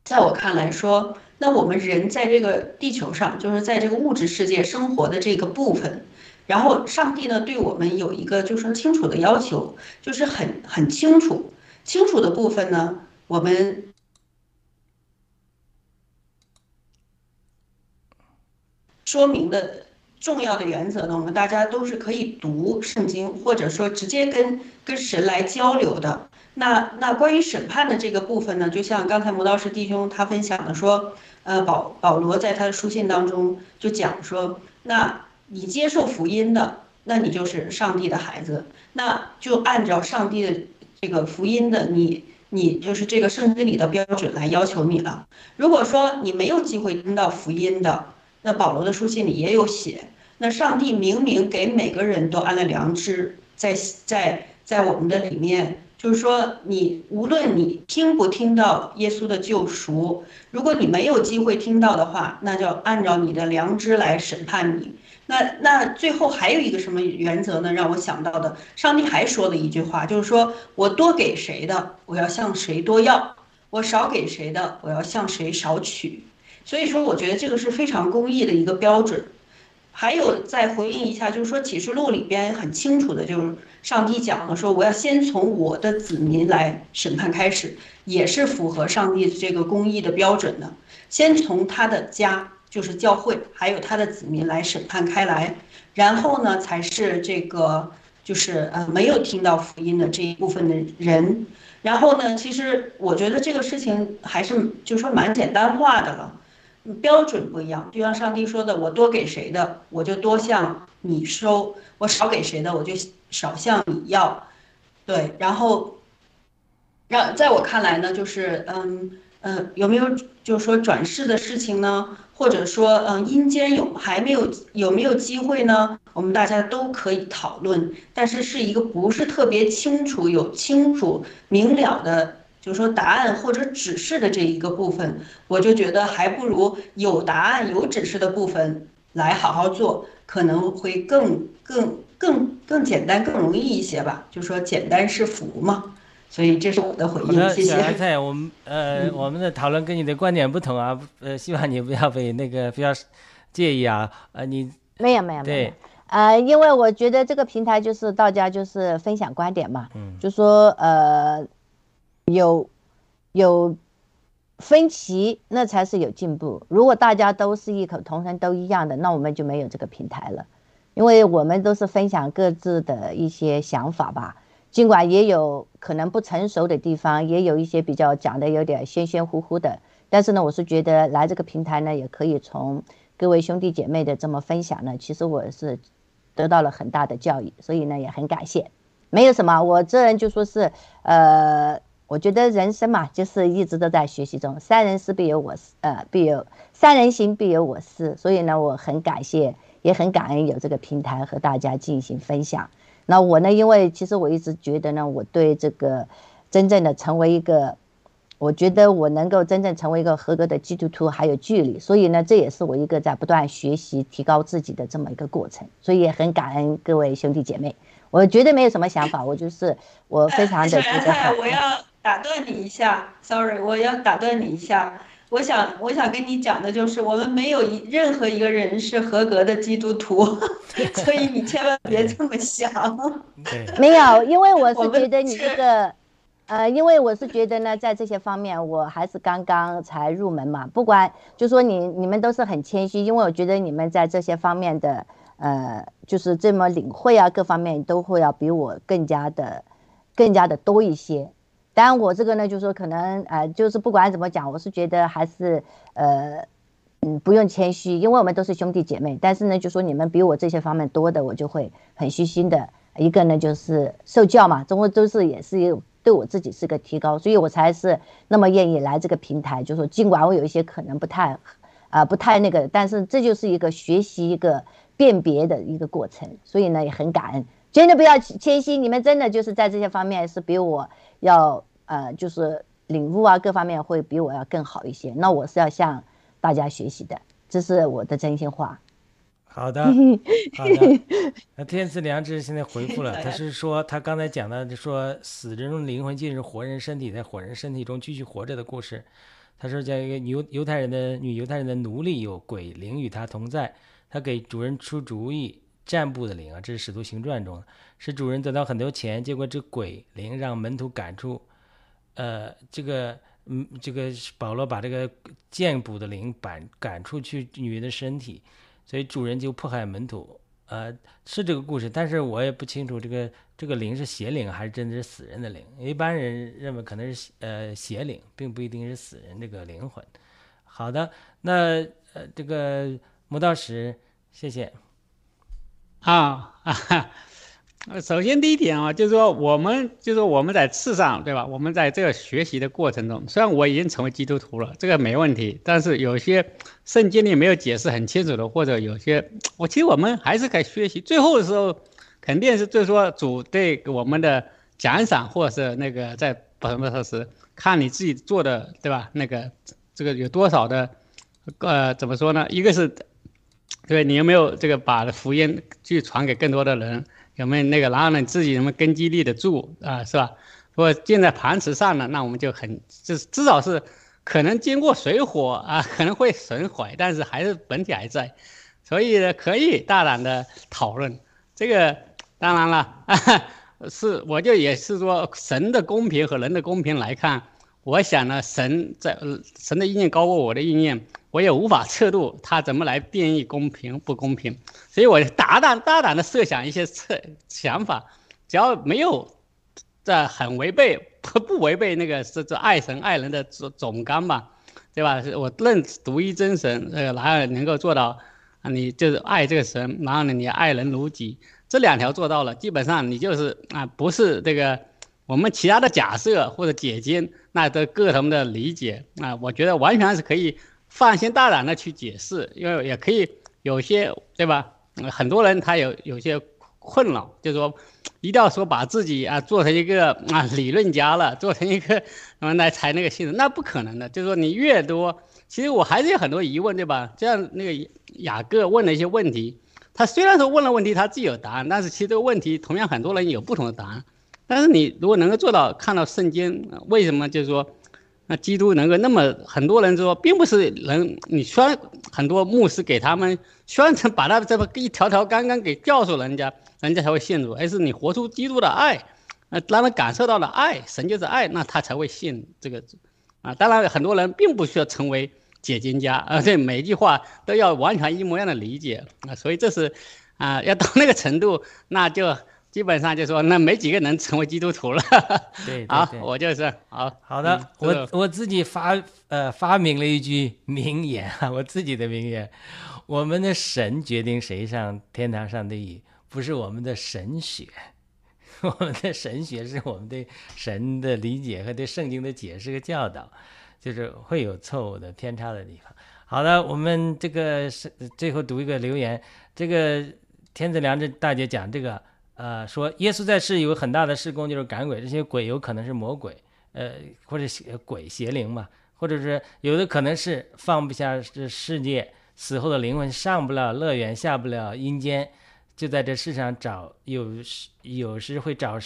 在我看来说，那我们人在这个地球上，就是在这个物质世界生活的这个部分，然后上帝呢对我们有一个就是说清楚的要求，就是很很清楚清楚的部分呢。我们说明的重要的原则呢，我们大家都是可以读圣经，或者说直接跟跟神来交流的。那那关于审判的这个部分呢，就像刚才磨刀石弟兄他分享的说，呃，保保罗在他的书信当中就讲说，那你接受福音的，那你就是上帝的孩子，那就按照上帝的这个福音的你。你就是这个圣经里的标准来要求你了。如果说你没有机会听到福音的，那保罗的书信里也有写。那上帝明明给每个人都安了良知，在在在我们的里面，就是说你无论你听不听到耶稣的救赎，如果你没有机会听到的话，那就按照你的良知来审判你。那那最后还有一个什么原则呢？让我想到的，上帝还说了一句话，就是说我多给谁的，我要向谁多要；我少给谁的，我要向谁少取。所以说，我觉得这个是非常公义的一个标准。还有再回应一下，就是说启示录里边很清楚的，就是上帝讲了说，我要先从我的子民来审判开始，也是符合上帝这个公义的标准的。先从他的家，就是教会，还有他的子民来审判开来，然后呢，才是这个就是呃没有听到福音的这一部分的人。然后呢，其实我觉得这个事情还是就说蛮简单化的了。标准不一样，就像上帝说的，我多给谁的，我就多向你收；我少给谁的，我就少向你要。对，然后让在我看来呢，就是嗯嗯，有没有就是说转世的事情呢？或者说嗯，阴间有还没有有没有机会呢？我们大家都可以讨论，但是是一个不是特别清楚、有清楚明了的。就是说答案或者指示的这一个部分，我就觉得还不如有答案有指示的部分来好好做，可能会更更更更简单更容易一些吧。就说简单是福嘛，所以这是我的回应。谢谢。小菜，我们呃我们的讨论跟你的观点不同啊，呃希望你不要被那个不要介意啊，呃你没有没有没有，呃因为我觉得这个平台就是大家就是分享观点嘛，嗯，就说呃。有有分歧，那才是有进步。如果大家都是异口同声，都一样的，那我们就没有这个平台了。因为我们都是分享各自的一些想法吧，尽管也有可能不成熟的地方，也有一些比较讲的有点玄玄乎乎的。但是呢，我是觉得来这个平台呢，也可以从各位兄弟姐妹的这么分享呢，其实我是得到了很大的教育，所以呢也很感谢。没有什么，我这人就说是呃。我觉得人生嘛，就是一直都在学习中。三人师必有我师，呃，必有三人行必有我师。所以呢，我很感谢，也很感恩有这个平台和大家进行分享。那我呢，因为其实我一直觉得呢，我对这个真正的成为一个，我觉得我能够真正成为一个合格的基督徒还有距离。所以呢，这也是我一个在不断学习、提高自己的这么一个过程。所以也很感恩各位兄弟姐妹。我绝对没有什么想法，我就是我非常的觉得。我要。打断你一下，sorry，我要打断你一下。我想，我想跟你讲的就是，我们没有一任何一个人是合格的基督徒，所以你千万别这么想。没有，因为我是觉得你这个，呃，因为我是觉得呢，在这些方面，我还是刚刚才入门嘛。不管就说你，你们都是很谦虚，因为我觉得你们在这些方面的，呃，就是这么领会啊，各方面都会要比我更加的，更加的多一些。当然，我这个呢，就是说可能，呃，就是不管怎么讲，我是觉得还是，呃，嗯，不用谦虚，因为我们都是兄弟姐妹。但是呢，就说你们比我这些方面多的，我就会很虚心的。一个呢，就是受教嘛，中国都是也是有对我自己是个提高，所以我才是那么愿意来这个平台。就说尽管我有一些可能不太，啊，不太那个，但是这就是一个学习一个辨别的一个过程。所以呢，也很感恩，真的不要谦虚，你们真的就是在这些方面是比我。要呃，就是领悟啊，各方面会比我要更好一些。那我是要向大家学习的，这是我的真心话。好的，好的。那天赐良知现在回复了，他是说他刚才讲的，说死人的灵魂进入活人身体，在活人身体中继续活着的故事。他说，讲一个犹犹太人的女犹太人的奴隶有鬼灵与他同在，他给主人出主意。占卜的灵啊，这是《使徒行传》中，使主人得到很多钱，结果这鬼灵让门徒赶出，呃，这个，嗯，这个保罗把这个占卜的灵赶赶出去女人的身体，所以主人就迫害门徒，呃，是这个故事，但是我也不清楚这个这个灵是邪灵还是真的是死人的灵，一般人认为可能是呃邪灵，并不一定是死人这个灵魂。好的，那呃这个魔道士，谢谢。啊啊哈！呃首先第一点啊，就是说我们就是我们在次上，对吧？我们在这个学习的过程中，虽然我已经成为基督徒了，这个没问题，但是有些圣经里没有解释很清楚的，或者有些，我其实我们还是该学习。最后的时候，肯定是就是说主对我们的奖赏，或者是那个在百分之二十，看你自己做的，对吧？那个这个有多少的，呃，怎么说呢？一个是。对你有没有这个把福音去传给更多的人？有没有那个，然后呢，自己有没有根基立得住啊？是吧？如果建在磐石上呢，那我们就很，就是至少是可能经过水火啊，可能会损毁，但是还是本体还在。所以呢，可以大胆的讨论。这个当然了，是我就也是说，神的公平和人的公平来看，我想呢，神在神的意念高过我的意念，我也无法测度他怎么来定义公平不公平。所以我大胆大胆的设想一些测想法，只要没有在很违背不不违背那个是这爱神爱人的总总纲吧，对吧？我认独一真神，呃，然后能够做到。你就是爱这个神，然后呢，你爱人如己，这两条做到了，基本上你就是啊，不是这个我们其他的假设或者解经，那都各他们的理解啊，我觉得完全是可以放心大胆的去解释，因为也可以有些对吧？很多人他有有些困扰，就是说一定要说把自己啊做成一个啊理论家了，做成一个什么 来才那个信任，那不可能的，就是说你越多。其实我还是有很多疑问，对吧？这样那个雅各问了一些问题，他虽然说问了问题，他自己有答案，但是其实这个问题同样很多人有不同的答案。但是你如果能够做到看到圣经，为什么就是说，那基督能够那么很多人说，并不是人你宣很多牧师给他们宣传把他这么一条条刚刚给教授人家，人家才会信主，而是你活出基督的爱，那，让人感受到了爱，神就是爱，那他才会信这个。啊，当然很多人并不需要成为解经家，而且每一句话都要完全一模一样的理解啊，所以这是，啊，要到那个程度，那就基本上就说那没几个能成为基督徒了。对，好，我就是好好的，我我自己发呃发明了一句名言啊，我自己的名言，我们的神决定谁上天堂上地狱，不是我们的神学。我们的神学是我们对神的理解和对圣经的解释和教导，就是会有错误的偏差的地方。好的，我们这个是最后读一个留言，这个天子良知大姐讲这个，呃，说耶稣在世有很大的事工，就是赶鬼，这些鬼有可能是魔鬼，呃，或者邪鬼邪灵嘛，或者是有的可能是放不下这世界，死后的灵魂上不了乐园，下不了阴间。就在这世上找，有有时会找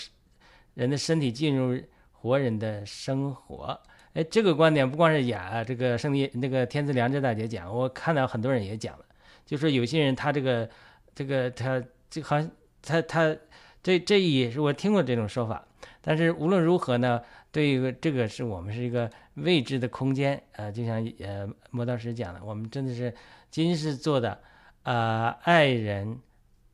人的身体进入活人的生活。哎，这个观点不光是雅这个圣地那个天赐良知大姐讲，我看到很多人也讲了，就说有些人他这个这个他这好像他他这这也是我听过这种说法。但是无论如何呢，对于这个是我们是一个未知的空间呃，就像呃磨刀石讲的，我们真的是今世做的啊爱人。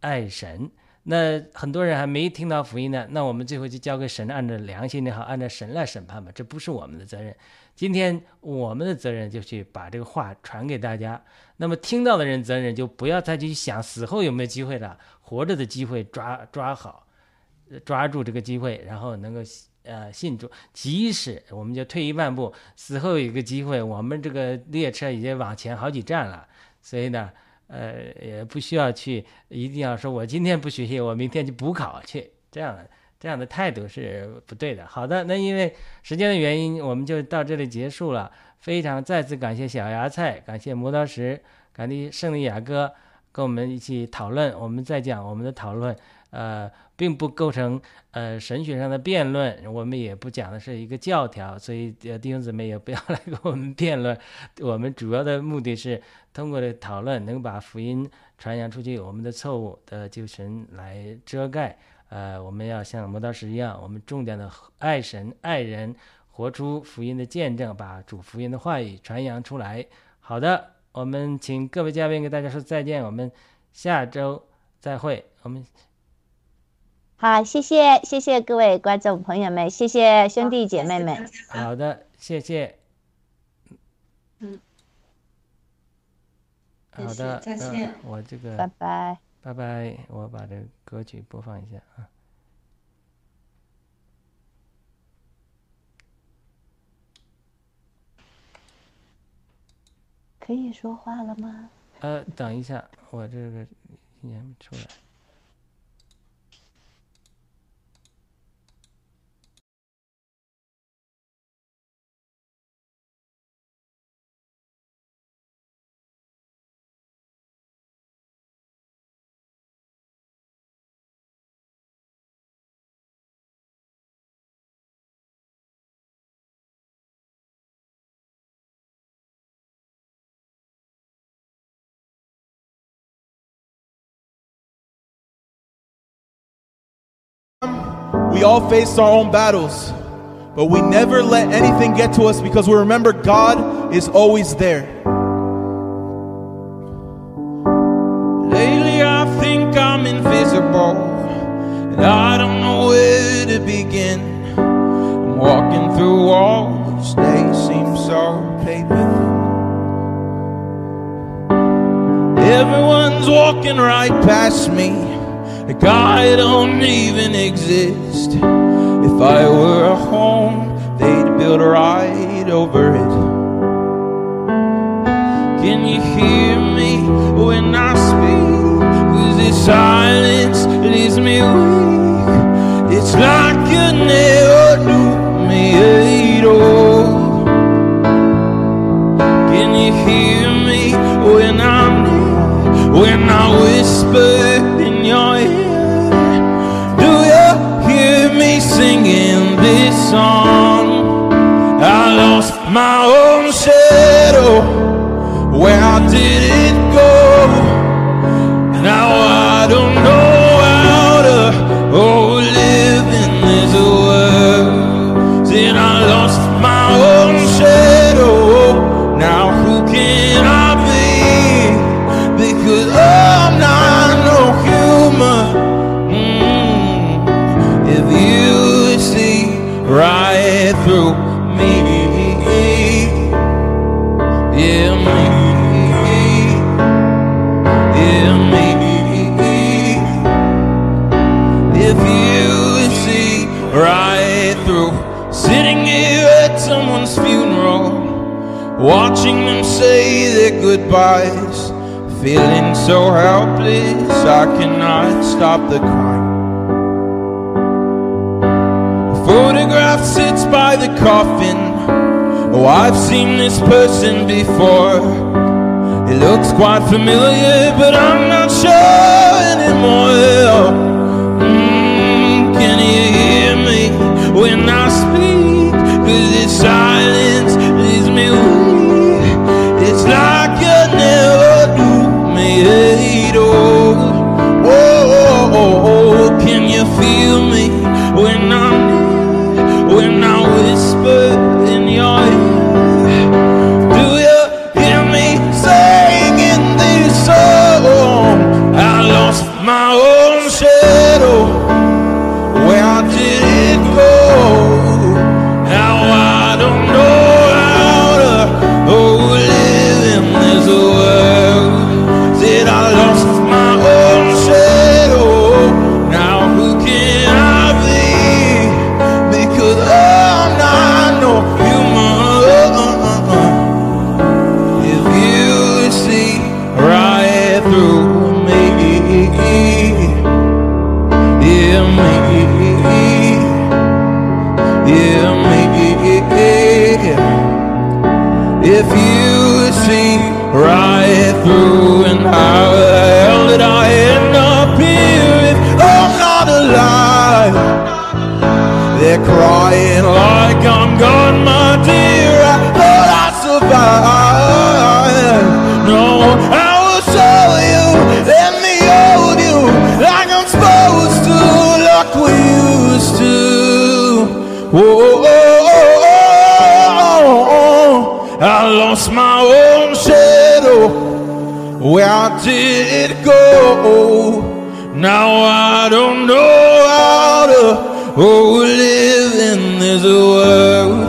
爱神，那很多人还没听到福音呢。那我们最后就交给神，按照良心的好，按照神来审判吧。这不是我们的责任。今天我们的责任就去把这个话传给大家。那么听到的人责任就不要再去想死后有没有机会了，活着的机会抓抓好，抓住这个机会，然后能够呃信主。即使我们就退一万步，死后有一个机会，我们这个列车已经往前好几站了，所以呢。呃，也不需要去，一定要说，我今天不学习，我明天就补考去，这样这样的态度是不对的。好的，那因为时间的原因，我们就到这里结束了。非常再次感谢小芽菜，感谢磨刀石，感谢胜利雅哥跟我们一起讨论。我们再讲我们的讨论。呃，并不构成呃神学上的辩论，我们也不讲的是一个教条，所以呃弟兄姊妹也不要来跟我们辩论。我们主要的目的是通过的讨论，能把福音传扬出去，我们的错误的就神来遮盖。呃，我们要像磨刀石一样，我们重点的爱神爱人，活出福音的见证，把主福音的话语传扬出来。好的，我们请各位嘉宾给大家说再见，我们下周再会，我们。好，谢谢谢谢各位观众朋友们，谢谢兄弟姐妹们。好的，谢谢。嗯，好的，再见。我这个，拜拜，拜拜。我把这个歌曲播放一下啊。可以说话了吗？呃，等一下，我这个念出来。All face our own battles, but we never let anything get to us because we remember God is always there. Lately, I think I'm invisible, and I don't know where to begin. I'm walking through walls, they seem so paper thin. Everyone's walking right past me, I don't even exist. If I were a home, they'd build right over it. Can you hear me when I speak? Cause this silence leaves me weak. It's like you never knew me at all. Can you hear me when I'm near? When I whisper song? I lost my own shadow. Where did it watching them say their goodbyes, feeling so helpless, I cannot stop the crying. A photograph sits by the coffin. Oh, I've seen this person before. It looks quite familiar, but I'm not sure anymore. Mm, can you hear me when I speak? Cause this silence oh, oh, oh, I lost my own shadow. Where did it go? Now I don't know how to oh, live in this world.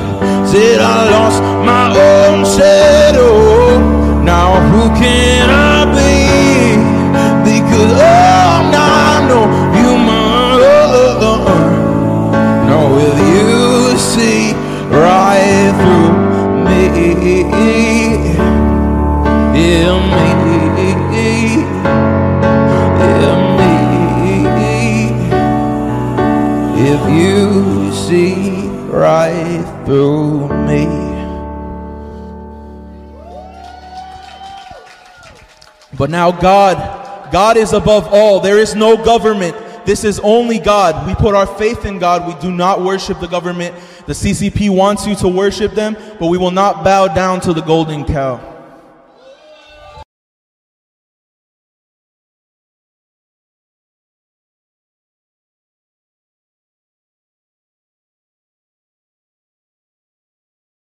Said I lost my own shadow. Now who can I through me. But now God, God is above all. There is no government. This is only God. We put our faith in God. We do not worship the government. The CCP wants you to worship them, but we will not bow down to the golden cow.